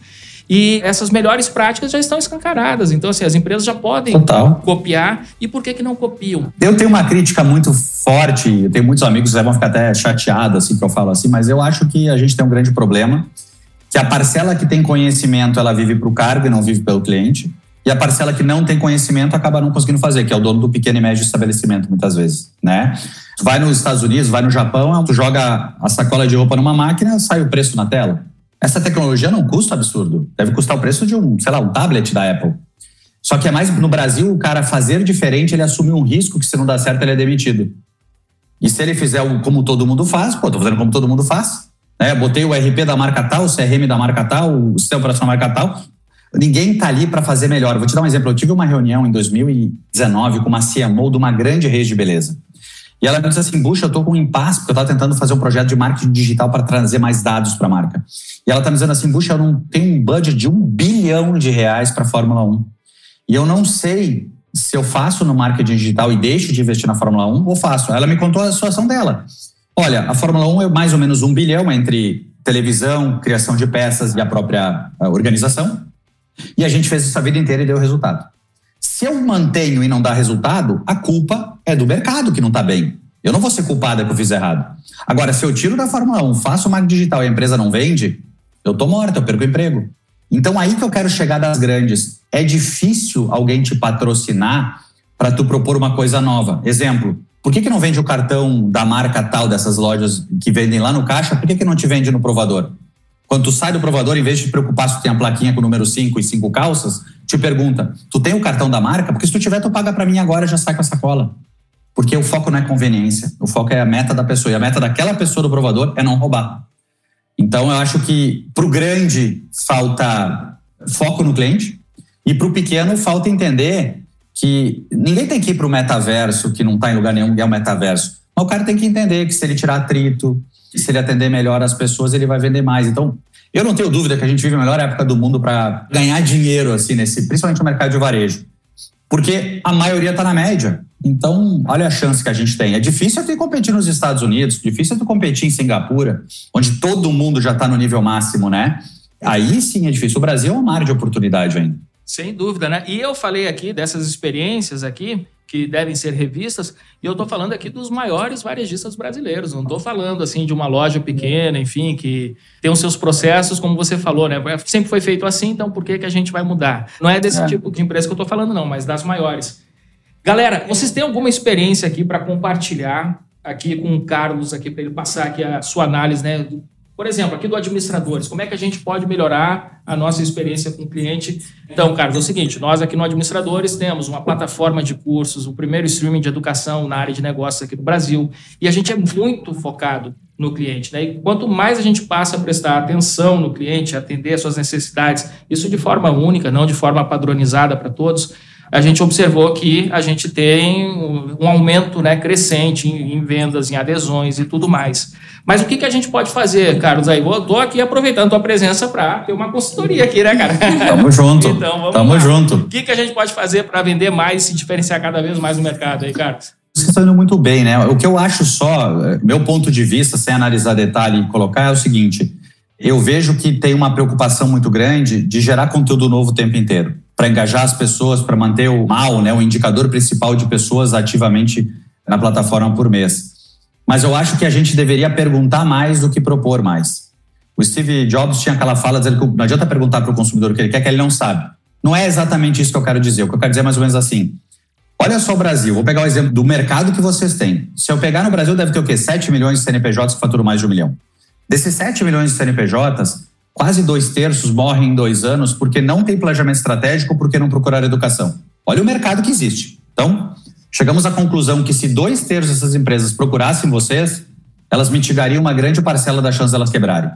[SPEAKER 1] E essas melhores práticas já estão escancaradas. Então, assim, as empresas já podem Total. copiar. E por que, que não copiam?
[SPEAKER 4] Eu tenho uma crítica muito forte, eu tenho muitos amigos que vão ficar até chateados assim, que eu falo assim, mas eu acho que a gente tem um grande problema, que a parcela que tem conhecimento, ela vive para o cargo e não vive pelo cliente. E a parcela que não tem conhecimento acaba não conseguindo fazer, que é o dono do pequeno e médio estabelecimento, muitas vezes, né? Vai nos Estados Unidos, vai no Japão, tu joga a sacola de roupa numa máquina, sai o preço na tela. Essa tecnologia não custa absurdo. Deve custar o preço de um, sei lá, um tablet da Apple. Só que é mais no Brasil, o cara fazer diferente, ele assume um risco que se não dá certo, ele é demitido. E se ele fizer como todo mundo faz, pô, tô fazendo como todo mundo faz. Né? Botei o RP da marca tal, o CRM da marca tal, o sistema operacional da marca tal, Ninguém está ali para fazer melhor. Vou te dar um exemplo. Eu tive uma reunião em 2019 com uma CMO de uma grande rede de beleza. E ela me disse assim: Buxa, eu estou com um impasse, porque eu estava tentando fazer um projeto de marketing digital para trazer mais dados para a marca. E ela está me dizendo assim: Buxa, eu não tenho um budget de um bilhão de reais para a Fórmula 1. E eu não sei se eu faço no marketing digital e deixo de investir na Fórmula 1 ou faço. Ela me contou a situação dela. Olha, a Fórmula 1 é mais ou menos um bilhão entre televisão, criação de peças e a própria organização. E a gente fez isso a vida inteira e deu resultado. Se eu mantenho e não dá resultado, a culpa é do mercado que não está bem. Eu não vou ser culpada que eu fiz errado. Agora, se eu tiro da Fórmula 1, faço marketing digital e a empresa não vende, eu tô morto, eu perco o emprego. Então aí que eu quero chegar das grandes. É difícil alguém te patrocinar para tu propor uma coisa nova. Exemplo, por que, que não vende o cartão da marca tal dessas lojas que vendem lá no caixa? Por que, que não te vende no provador? Quando tu sai do provador, em vez de te preocupar se tu tem a plaquinha com o número 5 e 5 calças, te pergunta: tu tem o cartão da marca? Porque se tu tiver, tu paga para mim agora já sai com a sacola. Porque o foco não é conveniência, o foco é a meta da pessoa. E a meta daquela pessoa do provador é não roubar. Então, eu acho que para o grande falta foco no cliente e para o pequeno falta entender que ninguém tem que ir para o metaverso, que não está em lugar nenhum, é o metaverso. Mas o cara tem que entender que se ele tirar atrito, se ele atender melhor as pessoas, ele vai vender mais. Então, eu não tenho dúvida que a gente vive a melhor época do mundo para ganhar dinheiro, assim, nesse, principalmente no mercado de varejo. Porque a maioria está na média. Então, olha a chance que a gente tem. É difícil tu competir nos Estados Unidos, difícil tu competir em Singapura, onde todo mundo já está no nível máximo, né? Aí sim é difícil. O Brasil é um mar de oportunidade ainda.
[SPEAKER 1] Sem dúvida, né? E eu falei aqui dessas experiências aqui, que devem ser revistas, e eu estou falando aqui dos maiores varejistas brasileiros. Não estou falando assim de uma loja pequena, enfim, que tem os seus processos, como você falou, né? Sempre foi feito assim, então por que, que a gente vai mudar? Não é desse é. tipo de empresa que eu estou falando, não, mas das maiores. Galera, vocês têm alguma experiência aqui para compartilhar aqui com o Carlos aqui para ele passar aqui a sua análise, né? Por exemplo, aqui do administradores, como é que a gente pode melhorar a nossa experiência com o cliente? Então, Carlos, é o seguinte: nós aqui no Administradores temos uma plataforma de cursos, o primeiro streaming de educação na área de negócios aqui do Brasil, e a gente é muito focado no cliente. Né? E quanto mais a gente passa a prestar atenção no cliente, atender suas necessidades, isso de forma única, não de forma padronizada para todos, a gente observou que a gente tem um aumento né, crescente em, em, vendas, em adesões e tudo mais. Mas o que, que a gente pode fazer, Carlos? Aí, eu estou aqui aproveitando a tua presença para ter uma consultoria aqui, né, cara?
[SPEAKER 4] Tamo junto. então, vamos Tamo lá. junto.
[SPEAKER 1] O que, que a gente pode fazer para vender mais e se diferenciar cada vez mais no mercado aí, Carlos?
[SPEAKER 4] Você está indo muito bem, né? O que eu acho só, meu ponto de vista, sem analisar detalhe e colocar, é o seguinte: eu vejo que tem uma preocupação muito grande de gerar conteúdo novo o tempo inteiro para engajar as pessoas, para manter o mal, né, o indicador principal de pessoas ativamente na plataforma por mês. Mas eu acho que a gente deveria perguntar mais do que propor mais. O Steve Jobs tinha aquela fala dizendo que não adianta perguntar para o consumidor o que ele quer, que ele não sabe. Não é exatamente isso que eu quero dizer. O que eu quero dizer é mais ou menos assim. Olha só o Brasil, vou pegar o exemplo do mercado que vocês têm. Se eu pegar no Brasil, deve ter o quê? 7 milhões de CNPJs que faturam mais de um milhão. Desses 7 milhões de CNPJs, quase dois terços morrem em dois anos porque não tem planejamento estratégico, porque não procuraram educação. Olha o mercado que existe. Então, chegamos à conclusão que se dois terços dessas empresas procurassem vocês, elas mitigariam uma grande parcela da chance delas quebrarem.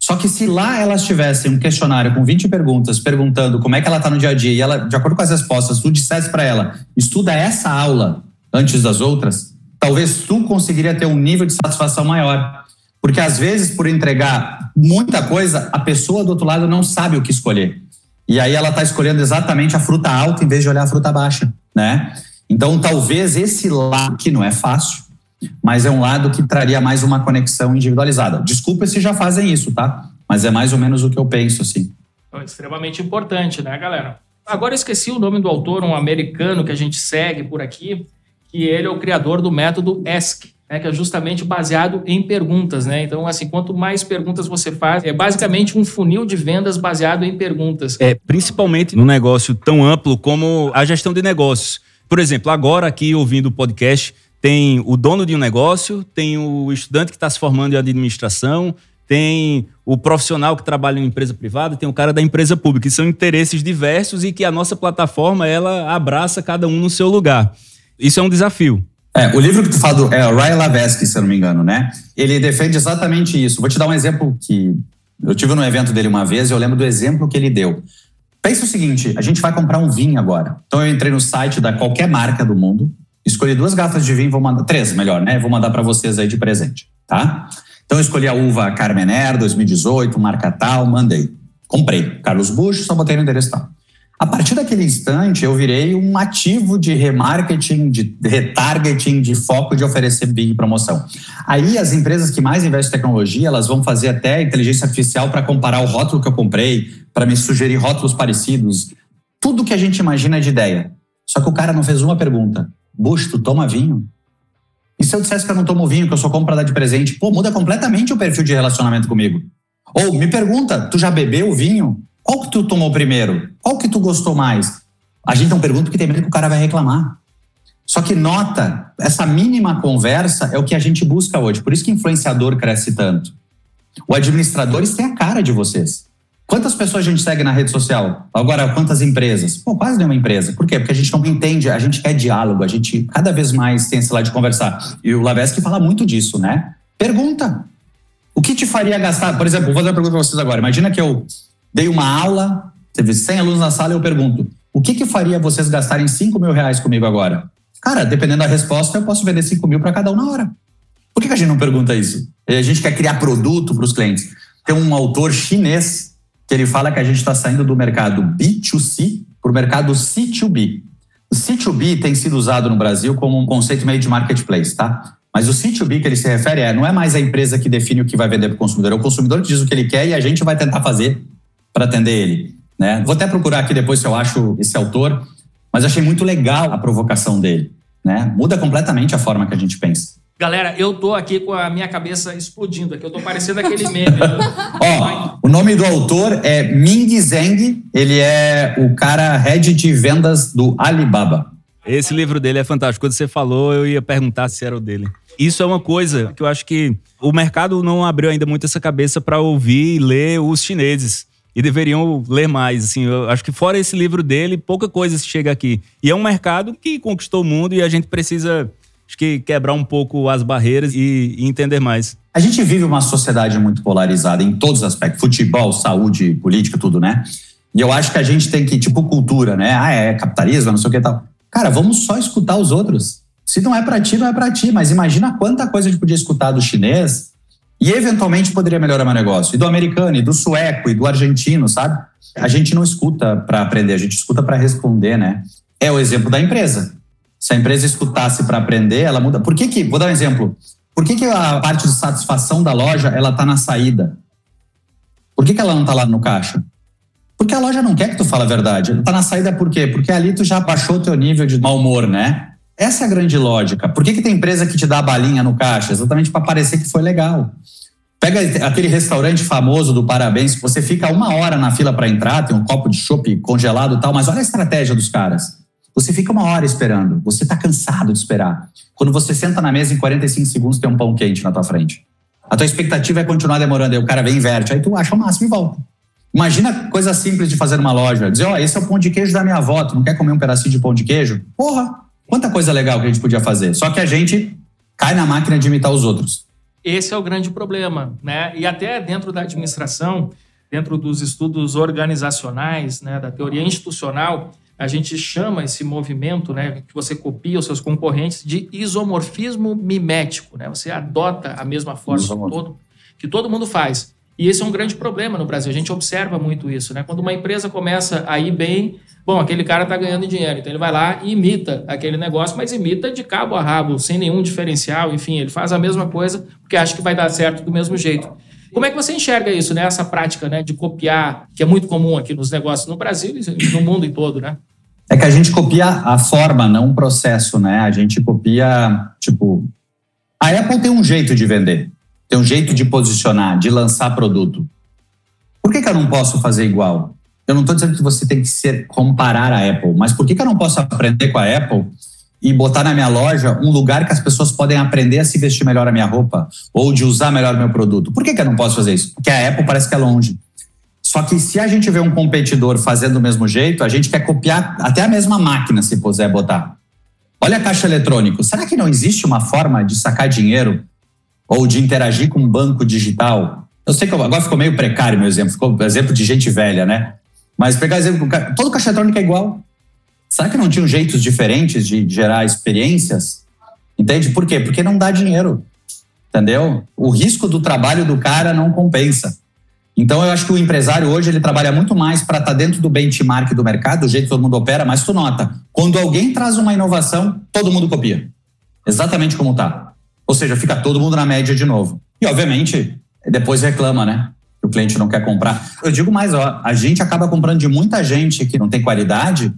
[SPEAKER 4] Só que se lá elas tivessem um questionário com 20 perguntas, perguntando como é que ela está no dia a dia, e ela, de acordo com as respostas, tu dissesse para ela, estuda essa aula antes das outras, talvez tu conseguiria ter um nível de satisfação maior. Porque às vezes, por entregar muita coisa, a pessoa do outro lado não sabe o que escolher. E aí ela está escolhendo exatamente a fruta alta em vez de olhar a fruta baixa, né? Então, talvez esse lado, que não é fácil, mas é um lado que traria mais uma conexão individualizada. Desculpa se já fazem isso, tá? Mas é mais ou menos o que eu penso, assim.
[SPEAKER 1] É extremamente importante, né, galera? Agora esqueci o nome do autor, um americano que a gente segue por aqui, que ele é o criador do método ESC, né, que é justamente baseado em perguntas, né? Então, assim, quanto mais perguntas você faz, é basicamente um funil de vendas baseado em perguntas.
[SPEAKER 6] É, principalmente num negócio tão amplo como a gestão de negócios. Por exemplo, agora aqui ouvindo o podcast, tem o dono de um negócio, tem o estudante que está se formando em administração, tem o profissional que trabalha em empresa privada, tem o cara da empresa pública, que são interesses diversos e que a nossa plataforma ela abraça cada um no seu lugar. Isso é um desafio.
[SPEAKER 4] É, o livro que tu fala do, é Ryan Lavesky, se eu não me engano, né? Ele defende exatamente isso. Vou te dar um exemplo que eu tive no evento dele uma vez e eu lembro do exemplo que ele deu. Pensa o seguinte, a gente vai comprar um vinho agora. Então eu entrei no site da qualquer marca do mundo, escolhi duas garrafas de vinho, vou mandar três, melhor, né? Vou mandar para vocês aí de presente, tá? Então eu escolhi a uva Carmener 2018, marca tal, mandei. Comprei. Carlos Bush, só botei no endereço tal. A partir daquele instante, eu virei um ativo de remarketing, de retargeting, de foco de oferecer big promoção. Aí, as empresas que mais investem em tecnologia, elas vão fazer até inteligência artificial para comparar o rótulo que eu comprei, para me sugerir rótulos parecidos. Tudo que a gente imagina é de ideia. Só que o cara não fez uma pergunta. Bush, tu toma vinho? E se eu dissesse que eu não tomo vinho, que eu só compro para dar de presente? Pô, muda completamente o perfil de relacionamento comigo. Ou me pergunta, tu já bebeu vinho? Qual que tu tomou primeiro? Qual que tu gostou mais? A gente não pergunta porque tem medo que o cara vai reclamar. Só que nota, essa mínima conversa é o que a gente busca hoje. Por isso que influenciador cresce tanto. O administradores tem a cara de vocês. Quantas pessoas a gente segue na rede social? Agora, quantas empresas? Pô, quase nenhuma empresa. Por quê? Porque a gente não entende, a gente quer diálogo, a gente cada vez mais tem esse lado de conversar. E o Lavesque fala muito disso, né? Pergunta. O que te faria gastar? Por exemplo, vou fazer uma pergunta para vocês agora. Imagina que eu dei uma aula, teve 100 alunos na sala e eu pergunto: o que, que faria vocês gastarem 5 mil reais comigo agora? Cara, dependendo da resposta, eu posso vender 5 mil para cada um na hora. Por que, que a gente não pergunta isso? A gente quer criar produto para os clientes. Tem um autor chinês que ele fala que a gente está saindo do mercado B2C para o mercado C2B. O C2B tem sido usado no Brasil como um conceito meio de marketplace, tá? Mas o C2B que ele se refere é não é mais a empresa que define o que vai vender para o consumidor, é o consumidor que diz o que ele quer e a gente vai tentar fazer para atender ele. Né? Vou até procurar aqui depois se eu acho esse autor, mas achei muito legal a provocação dele. Né? Muda completamente a forma que a gente pensa.
[SPEAKER 1] Galera, eu tô aqui com a minha cabeça explodindo aqui. Eu tô parecendo aquele meme.
[SPEAKER 4] Ó, o nome do autor é Ming Zheng. Ele é o cara head de vendas do Alibaba.
[SPEAKER 6] Esse livro dele é fantástico. Quando você falou, eu ia perguntar se era o dele. Isso é uma coisa que eu acho que o mercado não abriu ainda muito essa cabeça para ouvir e ler os chineses e deveriam ler mais. Assim, eu acho que fora esse livro dele, pouca coisa chega aqui. E é um mercado que conquistou o mundo e a gente precisa acho que quebrar um pouco as barreiras e, e entender mais.
[SPEAKER 4] A gente vive uma sociedade muito polarizada em todos os aspectos, futebol, saúde, política, tudo, né? E eu acho que a gente tem que, tipo, cultura, né? Ah, é capitalismo, não sei o que e tal. Cara, vamos só escutar os outros. Se não é para ti, não é para ti. Mas imagina quanta coisa a gente podia escutar do chinês, e eventualmente poderia melhorar meu negócio. E do americano, e do sueco, e do argentino, sabe? A gente não escuta para aprender, a gente escuta para responder, né? É o exemplo da empresa. Se a empresa escutasse para aprender, ela muda. Por que que, vou dar um exemplo. Por que que a parte de satisfação da loja, ela tá na saída? Por que que ela não tá lá no caixa? Porque a loja não quer que tu fale a verdade. Ela tá na saída por quê? Porque ali tu já baixou teu nível de mau humor, né? Essa é a grande lógica. Por que, que tem empresa que te dá a balinha no caixa? Exatamente para parecer que foi legal. Pega aquele restaurante famoso do Parabéns, que você fica uma hora na fila para entrar, tem um copo de chopp congelado e tal, mas olha a estratégia dos caras. Você fica uma hora esperando, você está cansado de esperar. Quando você senta na mesa, em 45 segundos tem um pão quente na tua frente. A tua expectativa é continuar demorando, aí o cara vem e inverte, aí tu acha o máximo e volta. Imagina coisa simples de fazer numa loja. Dizer, ó, oh, esse é o pão de queijo da minha avó, tu não quer comer um pedacinho de pão de queijo? Porra, Quanta coisa legal que a gente podia fazer. Só que a gente cai na máquina de imitar os outros.
[SPEAKER 1] Esse é o grande problema, né? E até dentro da administração, dentro dos estudos organizacionais, né, da teoria institucional, a gente chama esse movimento, né, que você copia os seus concorrentes, de isomorfismo mimético, né? Você adota a mesma forma que todo, que todo mundo faz. E esse é um grande problema no Brasil. A gente observa muito isso, né? Quando uma empresa começa a ir bem, bom, aquele cara está ganhando dinheiro, então ele vai lá e imita aquele negócio, mas imita de cabo a rabo, sem nenhum diferencial, enfim, ele faz a mesma coisa porque acha que vai dar certo do mesmo jeito. Como é que você enxerga isso, né? Essa prática, né, de copiar, que é muito comum aqui nos negócios no Brasil e no mundo em todo, né?
[SPEAKER 4] É que a gente copia a forma, não o processo, né? A gente copia, tipo, a Apple tem um jeito de vender tem um jeito de posicionar, de lançar produto. Por que, que eu não posso fazer igual? Eu não estou dizendo que você tem que ser comparar a Apple, mas por que, que eu não posso aprender com a Apple e botar na minha loja um lugar que as pessoas podem aprender a se vestir melhor a minha roupa ou de usar melhor meu produto? Por que, que eu não posso fazer isso? Porque a Apple parece que é longe. Só que se a gente vê um competidor fazendo do mesmo jeito, a gente quer copiar até a mesma máquina, se puser botar. Olha a caixa eletrônico. Será que não existe uma forma de sacar dinheiro ou de interagir com um banco digital. Eu sei que agora ficou meio precário meu exemplo, ficou exemplo de gente velha, né? Mas pegar exemplo, todo caixa eletrônico é igual. Será que não tinham jeitos diferentes de gerar experiências? Entende? Por quê? Porque não dá dinheiro. Entendeu? O risco do trabalho do cara não compensa. Então eu acho que o empresário hoje ele trabalha muito mais para estar tá dentro do benchmark do mercado, do jeito que todo mundo opera, mas tu nota, quando alguém traz uma inovação, todo mundo copia. Exatamente como tá. Ou seja, fica todo mundo na média de novo. E obviamente, depois reclama, né? Que o cliente não quer comprar. Eu digo mais, ó, a gente acaba comprando de muita gente que não tem qualidade,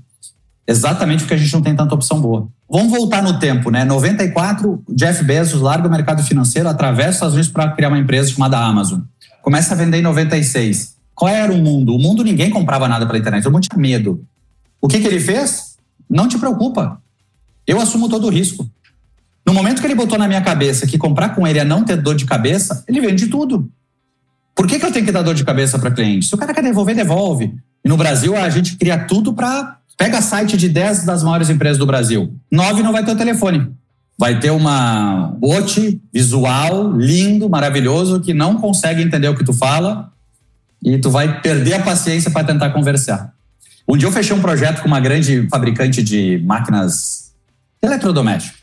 [SPEAKER 4] exatamente porque a gente não tem tanta opção boa. Vamos voltar no tempo, né? 94, Jeff Bezos larga o mercado financeiro, atravessa Estados Unidos para criar uma empresa chamada Amazon começa a vender em 96. Qual era o mundo? O mundo ninguém comprava nada pela internet, todo mundo tinha medo. O que, que ele fez? Não te preocupa. Eu assumo todo o risco. No momento que ele botou na minha cabeça que comprar com ele é não ter dor de cabeça, ele vende tudo. Por que, que eu tenho que dar dor de cabeça para cliente? Se o cara quer devolver, devolve. E no Brasil, a gente cria tudo para. Pega site de 10 das maiores empresas do Brasil. 9 não vai ter o telefone vai ter uma bot visual lindo, maravilhoso, que não consegue entender o que tu fala e tu vai perder a paciência para tentar conversar. Um dia eu fechei um projeto com uma grande fabricante de máquinas eletrodomésticas.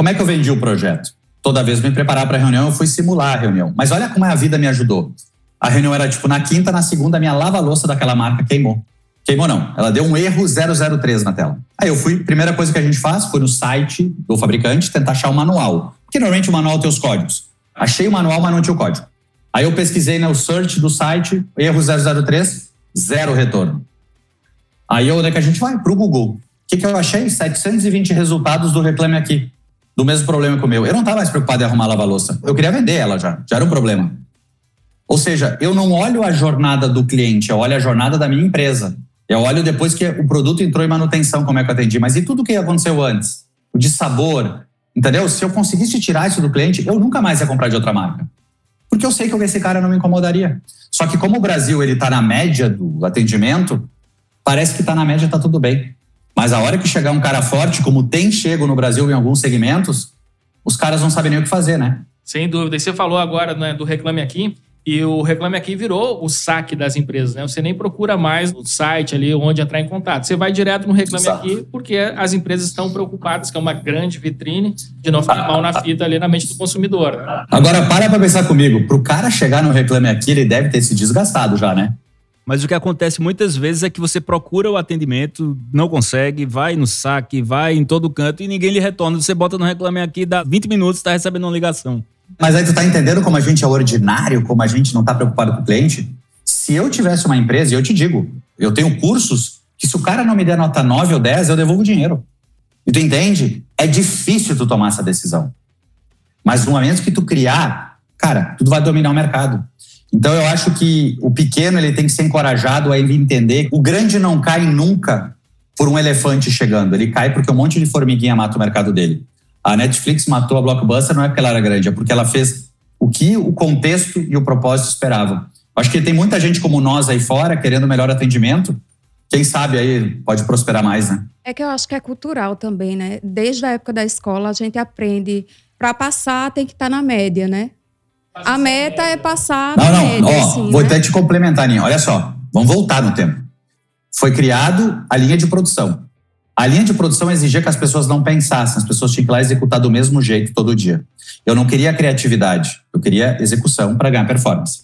[SPEAKER 4] Como é que eu vendi o projeto? Toda vez me preparar para a reunião, eu fui simular a reunião. Mas olha como a vida me ajudou. A reunião era tipo na quinta, na segunda, minha lava-louça daquela marca queimou. Queimou não. Ela deu um erro 003 na tela. Aí eu fui, primeira coisa que a gente faz foi no site do fabricante tentar achar o manual. Porque normalmente o manual tem os códigos. Achei o manual, mas não tinha o código. Aí eu pesquisei no search do site, erro 003, zero retorno. Aí onde é que a gente vai? Para o Google. O que, que eu achei? 720 resultados do Reclame Aqui. Do mesmo problema que o meu. Eu não estava mais preocupado em arrumar a lava-louça. Eu queria vender ela já. Já era um problema. Ou seja, eu não olho a jornada do cliente, eu olho a jornada da minha empresa. Eu olho depois que o produto entrou em manutenção, como é que eu atendi. Mas e tudo que aconteceu antes? O de sabor, entendeu? Se eu conseguisse tirar isso do cliente, eu nunca mais ia comprar de outra marca. Porque eu sei que esse cara não me incomodaria. Só que como o Brasil ele está na média do atendimento, parece que está na média, está tudo bem. Mas a hora que chegar um cara forte, como tem chego no Brasil em alguns segmentos, os caras não sabem nem o que fazer, né?
[SPEAKER 1] Sem dúvida. E você falou agora né, do Reclame Aqui. E o Reclame Aqui virou o saque das empresas, né? Você nem procura mais o site ali onde entrar em contato. Você vai direto no Reclame Exato. Aqui porque as empresas estão preocupadas, que é uma grande vitrine de não ficar mal na fita ali na mente do consumidor.
[SPEAKER 4] Agora, para para pensar comigo. Para o cara chegar no Reclame Aqui, ele deve ter se desgastado já, né?
[SPEAKER 6] Mas o que acontece muitas vezes é que você procura o atendimento, não consegue, vai no saque, vai em todo canto e ninguém lhe retorna. Você bota no Reclame Aqui, dá 20 minutos, está recebendo uma ligação.
[SPEAKER 4] Mas aí tu tá entendendo como a gente é ordinário, como a gente não tá preocupado com o cliente? Se eu tivesse uma empresa, eu te digo, eu tenho cursos que se o cara não me der nota 9 ou 10, eu devolvo o dinheiro. E tu entende? É difícil tu tomar essa decisão. Mas no momento que tu criar, cara, tu vai dominar o mercado. Então eu acho que o pequeno ele tem que ser encorajado a ele entender. O grande não cai nunca por um elefante chegando. Ele cai porque um monte de formiguinha mata o mercado dele. A Netflix matou a Blockbuster não é porque ela era grande, é porque ela fez o que o contexto e o propósito esperavam. Acho que tem muita gente como nós aí fora querendo melhor atendimento. Quem sabe aí pode prosperar mais, né?
[SPEAKER 5] É que eu acho que é cultural também, né? Desde a época da escola a gente aprende para passar tem que estar tá na média, né? A meta é passar
[SPEAKER 4] não, não, média. Ó, assim, vou né? até te complementar, Ninha. Olha só, vamos voltar no tempo. Foi criado a linha de produção. A linha de produção exigia que as pessoas não pensassem, as pessoas tinham que ir lá executar do mesmo jeito todo dia. Eu não queria criatividade, eu queria execução para ganhar performance.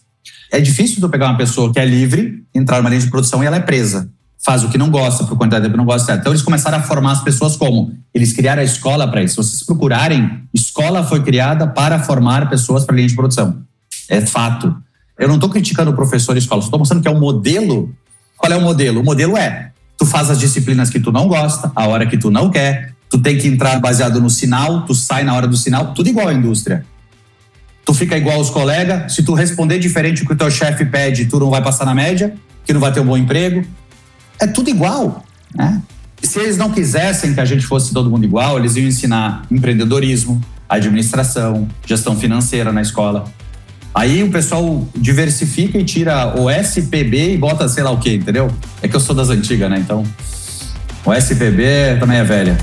[SPEAKER 4] É difícil tu pegar uma pessoa que é livre, entrar numa linha de produção e ela é presa. Faz o que não gosta, por quantidade de tempo não gosta. Então eles começaram a formar as pessoas como? Eles criaram a escola para isso. Se vocês procurarem, escola foi criada para formar pessoas para linha de produção. É fato. Eu não estou criticando o professor e escola, estou mostrando que é um modelo. Qual é o modelo? O modelo é tu faz as disciplinas que tu não gosta, a hora que tu não quer, tu tem que entrar baseado no sinal, tu sai na hora do sinal, tudo igual à indústria. Tu fica igual aos colegas, se tu responder diferente do que o teu chefe pede, tu não vai passar na média, que não vai ter um bom emprego. É tudo igual, né? Se eles não quisessem que a gente fosse todo mundo igual, eles iam ensinar empreendedorismo, administração, gestão financeira na escola. Aí o pessoal diversifica e tira o SPB e bota sei lá o quê, entendeu? É que eu sou das antigas, né? Então, o SPB também é velha.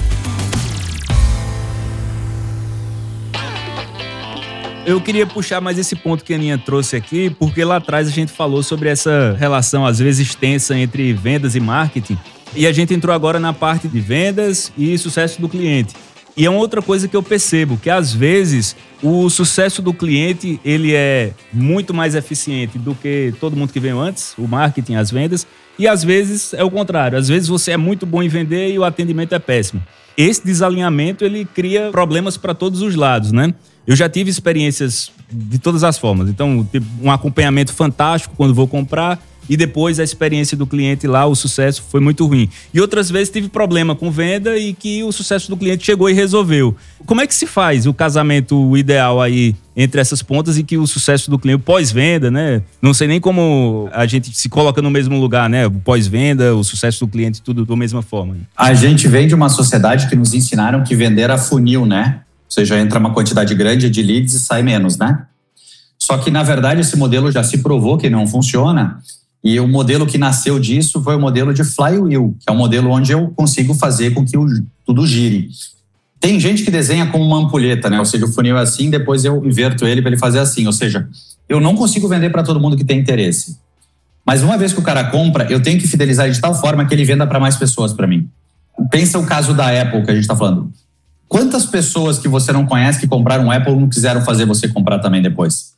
[SPEAKER 6] Eu queria puxar mais esse ponto que a Aninha trouxe aqui, porque lá atrás a gente falou sobre essa relação, às vezes tensa, entre vendas e marketing. E a gente entrou agora na parte de vendas e sucesso do cliente. E é uma outra coisa que eu percebo, que às vezes o sucesso do cliente, ele é muito mais eficiente do que todo mundo que veio antes, o marketing, as vendas, e às vezes é o contrário. Às vezes você é muito bom em vender e o atendimento é péssimo. Esse desalinhamento, ele cria problemas para todos os lados, né? Eu já tive experiências de todas as formas. Então, um acompanhamento fantástico quando vou comprar e depois a experiência do cliente lá, o sucesso foi muito ruim. E outras vezes tive problema com venda e que o sucesso do cliente chegou e resolveu. Como é que se faz o casamento ideal aí entre essas pontas e que o sucesso do cliente pós-venda, né? Não sei nem como a gente se coloca no mesmo lugar, né? Pós-venda, o sucesso do cliente, tudo da mesma forma.
[SPEAKER 4] A gente vem de uma sociedade que nos ensinaram que vender a funil, né? Seja, entra uma quantidade grande de leads e sai menos, né? Só que, na verdade, esse modelo já se provou que não funciona e o modelo que nasceu disso foi o modelo de flywheel, que é um modelo onde eu consigo fazer com que tudo gire. Tem gente que desenha como uma ampulheta, né? Ou seja, o funil é assim, depois eu inverto ele para ele fazer assim. Ou seja, eu não consigo vender para todo mundo que tem interesse. Mas uma vez que o cara compra, eu tenho que fidelizar de tal forma que ele venda para mais pessoas para mim. Pensa o caso da Apple que a gente está falando. Quantas pessoas que você não conhece que compraram Apple não quiseram fazer você comprar também depois?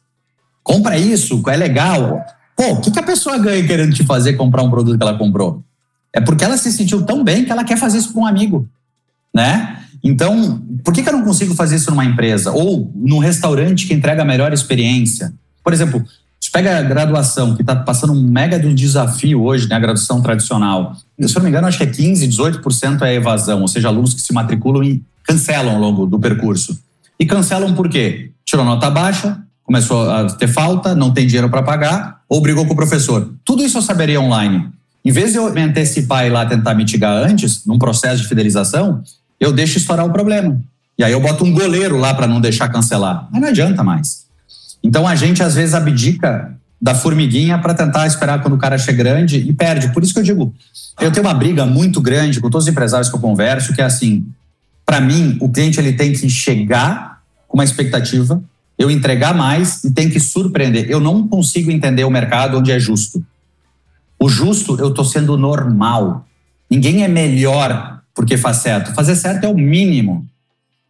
[SPEAKER 4] Compra isso, é legal. Pô, o que, que a pessoa ganha querendo te fazer comprar um produto que ela comprou? É porque ela se sentiu tão bem que ela quer fazer isso para um amigo, né? Então, por que, que eu não consigo fazer isso numa empresa? Ou num restaurante que entrega a melhor experiência? Por exemplo, pega a graduação, que está passando um mega de um desafio hoje, né, a graduação tradicional. Se eu não me engano, acho que é 15%, 18% é evasão, ou seja, alunos que se matriculam e cancelam ao longo do percurso. E cancelam por quê? Tirou nota baixa, começou a ter falta, não tem dinheiro para pagar, ou brigou com o professor. Tudo isso eu saberia online. Em vez de eu me antecipar e lá tentar mitigar antes, num processo de fidelização, eu deixo estourar o problema. E aí eu boto um goleiro lá para não deixar cancelar. Mas não adianta mais. Então a gente às vezes abdica da formiguinha para tentar esperar quando o cara chega grande e perde. Por isso que eu digo, eu tenho uma briga muito grande com todos os empresários que eu converso, que é assim, para mim, o cliente ele tem que chegar com uma expectativa, eu entregar mais e tem que surpreender. Eu não consigo entender o mercado onde é justo. O justo, eu estou sendo normal. Ninguém é melhor porque faz certo. Fazer certo é o mínimo.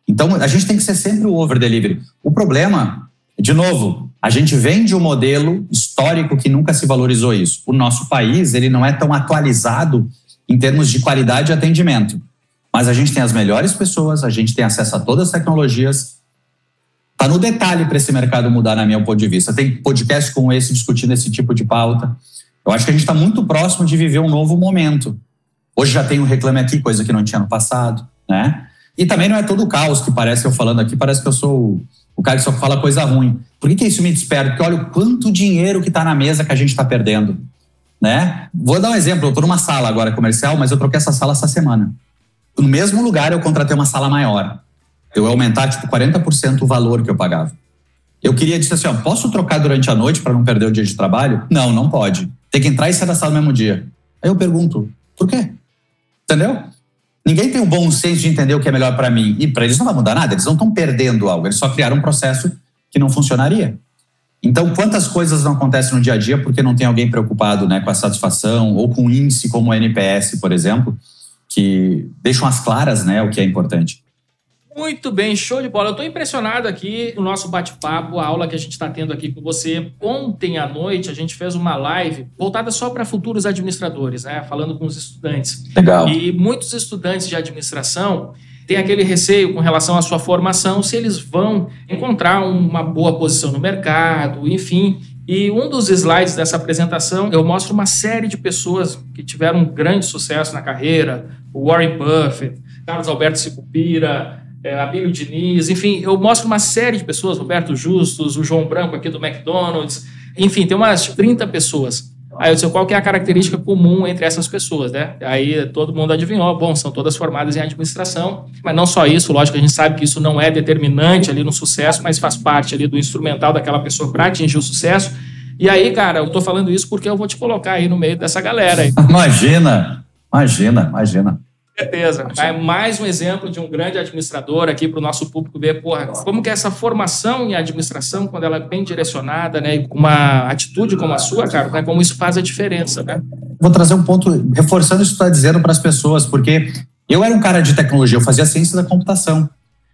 [SPEAKER 4] Então, a gente tem que ser sempre o over delivery. O problema, de novo, a gente vem de um modelo histórico que nunca se valorizou isso. O nosso país, ele não é tão atualizado em termos de qualidade de atendimento. Mas a gente tem as melhores pessoas, a gente tem acesso a todas as tecnologias, Está no detalhe para esse mercado mudar, na minha ponto de vista. Tem podcast como esse discutindo esse tipo de pauta. Eu acho que a gente está muito próximo de viver um novo momento. Hoje já tem um Reclame Aqui, coisa que não tinha no passado, né? E também não é todo o caos que parece eu falando aqui, parece que eu sou o cara que só fala coisa ruim. Por que, que isso me desperta? Porque olha o quanto dinheiro que está na mesa que a gente está perdendo, né? Vou dar um exemplo. Eu estou numa sala agora comercial, mas eu troquei essa sala essa semana. No mesmo lugar eu contratei uma sala maior eu ia aumentar tipo 40% o valor que eu pagava. Eu queria dizer assim, ó, posso trocar durante a noite para não perder o dia de trabalho? Não, não pode. Tem que entrar e sair da sala no mesmo dia. Aí eu pergunto, por quê? Entendeu? Ninguém tem o bom senso de entender o que é melhor para mim. E para eles não vai mudar nada, eles não estão perdendo algo, eles só criaram um processo que não funcionaria. Então, quantas coisas não acontecem no dia a dia porque não tem alguém preocupado né, com a satisfação ou com um índice como o NPS, por exemplo, que deixam as claras né, o que é importante.
[SPEAKER 1] Muito bem, show de bola. Eu estou impressionado aqui no nosso bate-papo, a aula que a gente está tendo aqui com você. Ontem à noite a gente fez uma live voltada só para futuros administradores, né? Falando com os estudantes.
[SPEAKER 4] Legal.
[SPEAKER 1] E muitos estudantes de administração têm aquele receio com relação à sua formação, se eles vão encontrar uma boa posição no mercado, enfim. E um dos slides dessa apresentação eu mostro uma série de pessoas que tiveram um grande sucesso na carreira, o Warren Buffett, Carlos Alberto Sicupira, é, Abílio Diniz, enfim, eu mostro uma série de pessoas, Roberto Justus, o João Branco aqui do McDonald's, enfim, tem umas 30 pessoas. Aí eu disse, qual que é a característica comum entre essas pessoas, né? Aí todo mundo adivinhou, bom, são todas formadas em administração, mas não só isso, lógico, a gente sabe que isso não é determinante ali no sucesso, mas faz parte ali do instrumental daquela pessoa para atingir o sucesso. E aí, cara, eu tô falando isso porque eu vou te colocar aí no meio dessa galera aí.
[SPEAKER 4] Imagina, imagina, imagina
[SPEAKER 1] certeza. É mais um exemplo de um grande administrador aqui para o nosso público ver, porra, como que essa formação em administração, quando ela é bem direcionada, né, e com uma atitude como a sua, cara, né, como isso faz a diferença, né?
[SPEAKER 4] Vou trazer um ponto, reforçando isso que está dizendo para as pessoas, porque Eu era um cara de tecnologia, eu fazia ciência da computação.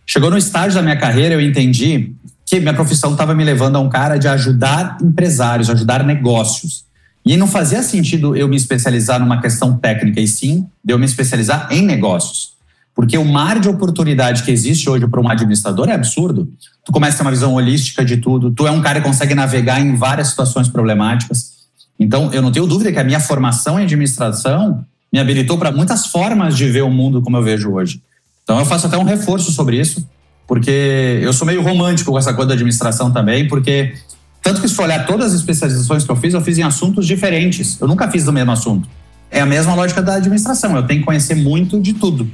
[SPEAKER 4] Chegou no estágio da minha carreira, eu entendi que minha profissão estava me levando a um cara de ajudar empresários, ajudar negócios. E não fazia sentido eu me especializar numa questão técnica, e sim de eu me especializar em negócios. Porque o mar de oportunidade que existe hoje para um administrador é absurdo. Tu começa a ter uma visão holística de tudo, tu é um cara que consegue navegar em várias situações problemáticas. Então, eu não tenho dúvida que a minha formação em administração me habilitou para muitas formas de ver o mundo como eu vejo hoje. Então, eu faço até um reforço sobre isso, porque eu sou meio romântico com essa coisa da administração também, porque tanto que se for olhar todas as especializações que eu fiz, eu fiz em assuntos diferentes. Eu nunca fiz do mesmo assunto. É a mesma lógica da administração. Eu tenho que conhecer muito de tudo.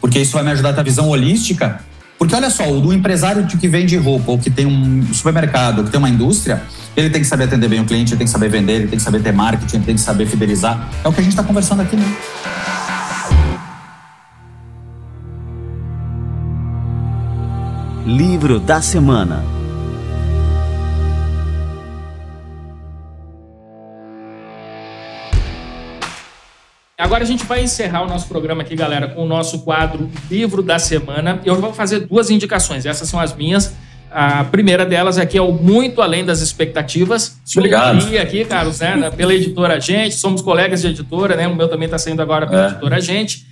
[SPEAKER 4] Porque isso vai me ajudar a ter a visão holística. Porque olha só, o empresário que vende roupa, ou que tem um supermercado, ou que tem uma indústria, ele tem que saber atender bem o cliente, ele tem que saber vender, ele tem que saber ter marketing, ele tem que saber fidelizar. É o que a gente está conversando aqui, né?
[SPEAKER 2] Livro da semana.
[SPEAKER 1] Agora a gente vai encerrar o nosso programa aqui, galera, com o nosso quadro Livro da Semana. Eu vou fazer duas indicações. Essas são as minhas. A primeira delas aqui é o Muito Além das Expectativas.
[SPEAKER 4] Obrigado.
[SPEAKER 1] aqui, Carlos, né, pela editora Gente. Somos colegas de editora, né? O meu também está saindo agora pela é. editora Gente.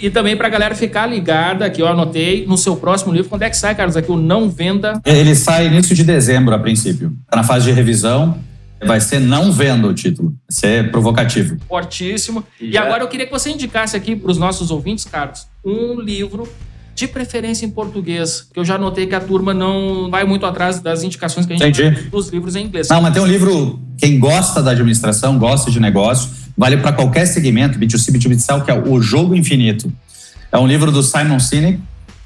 [SPEAKER 1] E também para a galera ficar ligada, que eu anotei, no seu próximo livro. Quando é que sai, Carlos? Aqui o Não Venda.
[SPEAKER 4] Ele sai início de dezembro, a princípio. Está na fase de revisão. Vai ser não vendo o título. Vai ser provocativo.
[SPEAKER 1] Fortíssimo. E, e agora eu queria que você indicasse aqui para os nossos ouvintes, Carlos, um livro de preferência em português, que eu já notei que a turma não vai muito atrás das indicações que a gente
[SPEAKER 4] Entendi. tem
[SPEAKER 1] dos livros em inglês.
[SPEAKER 4] Não, mas tem um livro, quem gosta da administração, gosta de negócio, vale para qualquer segmento, B2C, B2B, que é O Jogo Infinito. É um livro do Simon Sinek,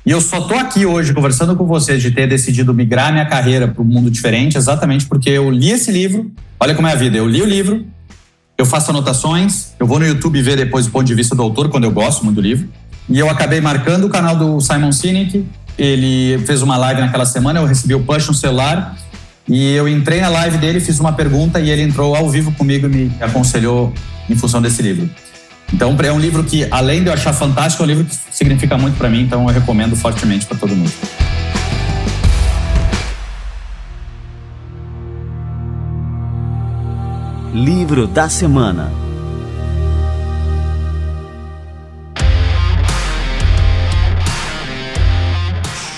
[SPEAKER 4] e eu só tô aqui hoje conversando com vocês de ter decidido migrar minha carreira para um mundo diferente, exatamente porque eu li esse livro. Olha como é a vida. Eu li o livro, eu faço anotações, eu vou no YouTube ver depois o ponto de vista do autor, quando eu gosto muito do livro. E eu acabei marcando o canal do Simon Sinek. Ele fez uma live naquela semana, eu recebi o push no celular. E eu entrei na live dele, fiz uma pergunta e ele entrou ao vivo comigo e me aconselhou em função desse livro. Então, é um livro que, além de eu achar fantástico, é um livro que significa muito para mim, então eu recomendo fortemente para todo mundo.
[SPEAKER 2] Livro da semana.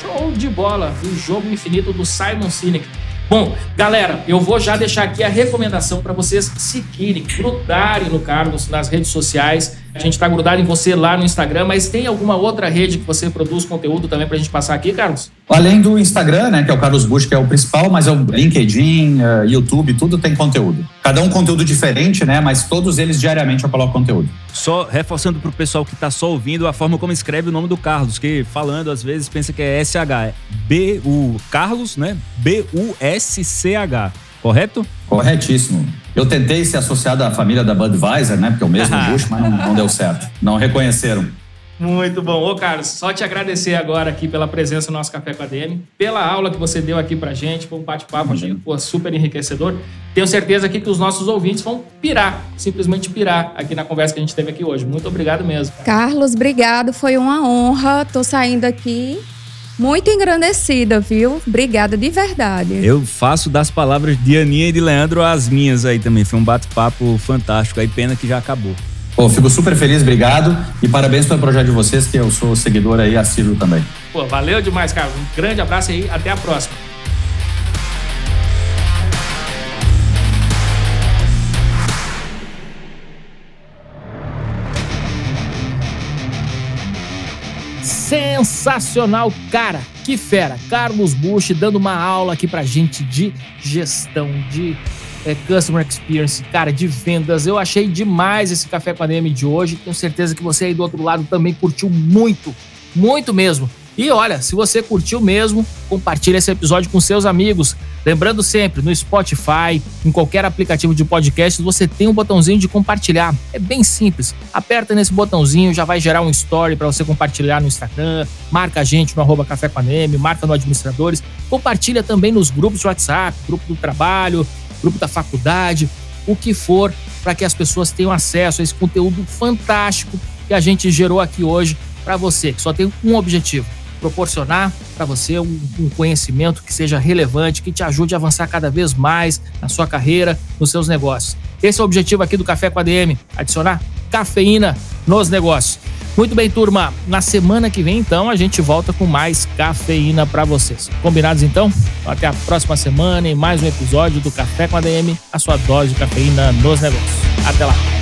[SPEAKER 1] Show de bola! O jogo infinito do Simon Sinek. Bom, galera, eu vou já deixar aqui a recomendação para vocês seguirem, grudarem no Carlos nas redes sociais. A gente está grudado em você lá no Instagram, mas tem alguma outra rede que você produz conteúdo também para a gente passar aqui, Carlos?
[SPEAKER 4] Além do Instagram, né, que é o Carlos Bush, que é o principal, mas é o LinkedIn, uh, YouTube, tudo tem conteúdo. Cada um conteúdo diferente, né, mas todos eles diariamente eu coloco conteúdo.
[SPEAKER 6] Só reforçando para o pessoal que está só ouvindo a forma como escreve o nome do Carlos, que falando às vezes pensa que é SH, é B-U Carlos, né? B-U-S-C-H, correto?
[SPEAKER 4] Corretíssimo. Eu tentei ser associado à família da Budweiser, né? Porque é o mesmo Bush, mas não, não deu certo. Não reconheceram.
[SPEAKER 1] Muito bom. Ô, Carlos, só te agradecer agora aqui pela presença no nosso Café com a DM, pela aula que você deu aqui pra gente, foi um bate-papo, achei pô, super enriquecedor. Tenho certeza aqui que os nossos ouvintes vão pirar, simplesmente pirar aqui na conversa que a gente teve aqui hoje. Muito obrigado mesmo.
[SPEAKER 5] Carlos, obrigado, foi uma honra. Tô saindo aqui muito engrandecida, viu? Obrigada de verdade.
[SPEAKER 6] Eu faço das palavras de Aninha e de Leandro as minhas aí também. Foi um bate-papo fantástico. Aí pena que já acabou.
[SPEAKER 4] Pô, fico super feliz, obrigado. E parabéns pelo projeto de vocês, que eu sou seguidor aí assíduo também.
[SPEAKER 1] Pô, valeu demais, Carlos. Um grande abraço aí, até a próxima. Sensacional, cara. Que fera. Carlos Bush dando uma aula aqui pra gente de gestão, de é, customer experience, cara, de vendas. Eu achei demais esse café com a DM de hoje. Tenho certeza que você aí do outro lado também curtiu muito, muito mesmo. E olha, se você curtiu mesmo, compartilhe esse episódio com seus amigos. Lembrando sempre, no Spotify, em qualquer aplicativo de podcast, você tem um botãozinho de compartilhar. É bem simples. Aperta nesse botãozinho, já vai gerar um story para você compartilhar no Instagram. Marca a gente no arroba Café com a Neme, marca no Administradores. Compartilha também nos grupos de WhatsApp, grupo do trabalho, grupo da faculdade, o que for, para que as pessoas tenham acesso a esse conteúdo fantástico que a gente gerou aqui hoje para você, que só tem um objetivo: proporcionar para você um, um, conhecimento que seja relevante, que te ajude a avançar cada vez mais na sua carreira, nos seus negócios. Esse é o objetivo aqui do Café com a DM: adicionar cafeína nos negócios. Muito bem, turma. Na semana que vem, então, a gente volta com mais cafeína para vocês. Combinados, então? Até a próxima semana em mais um episódio do Café com a DM, a sua dose de cafeína nos negócios. Até lá.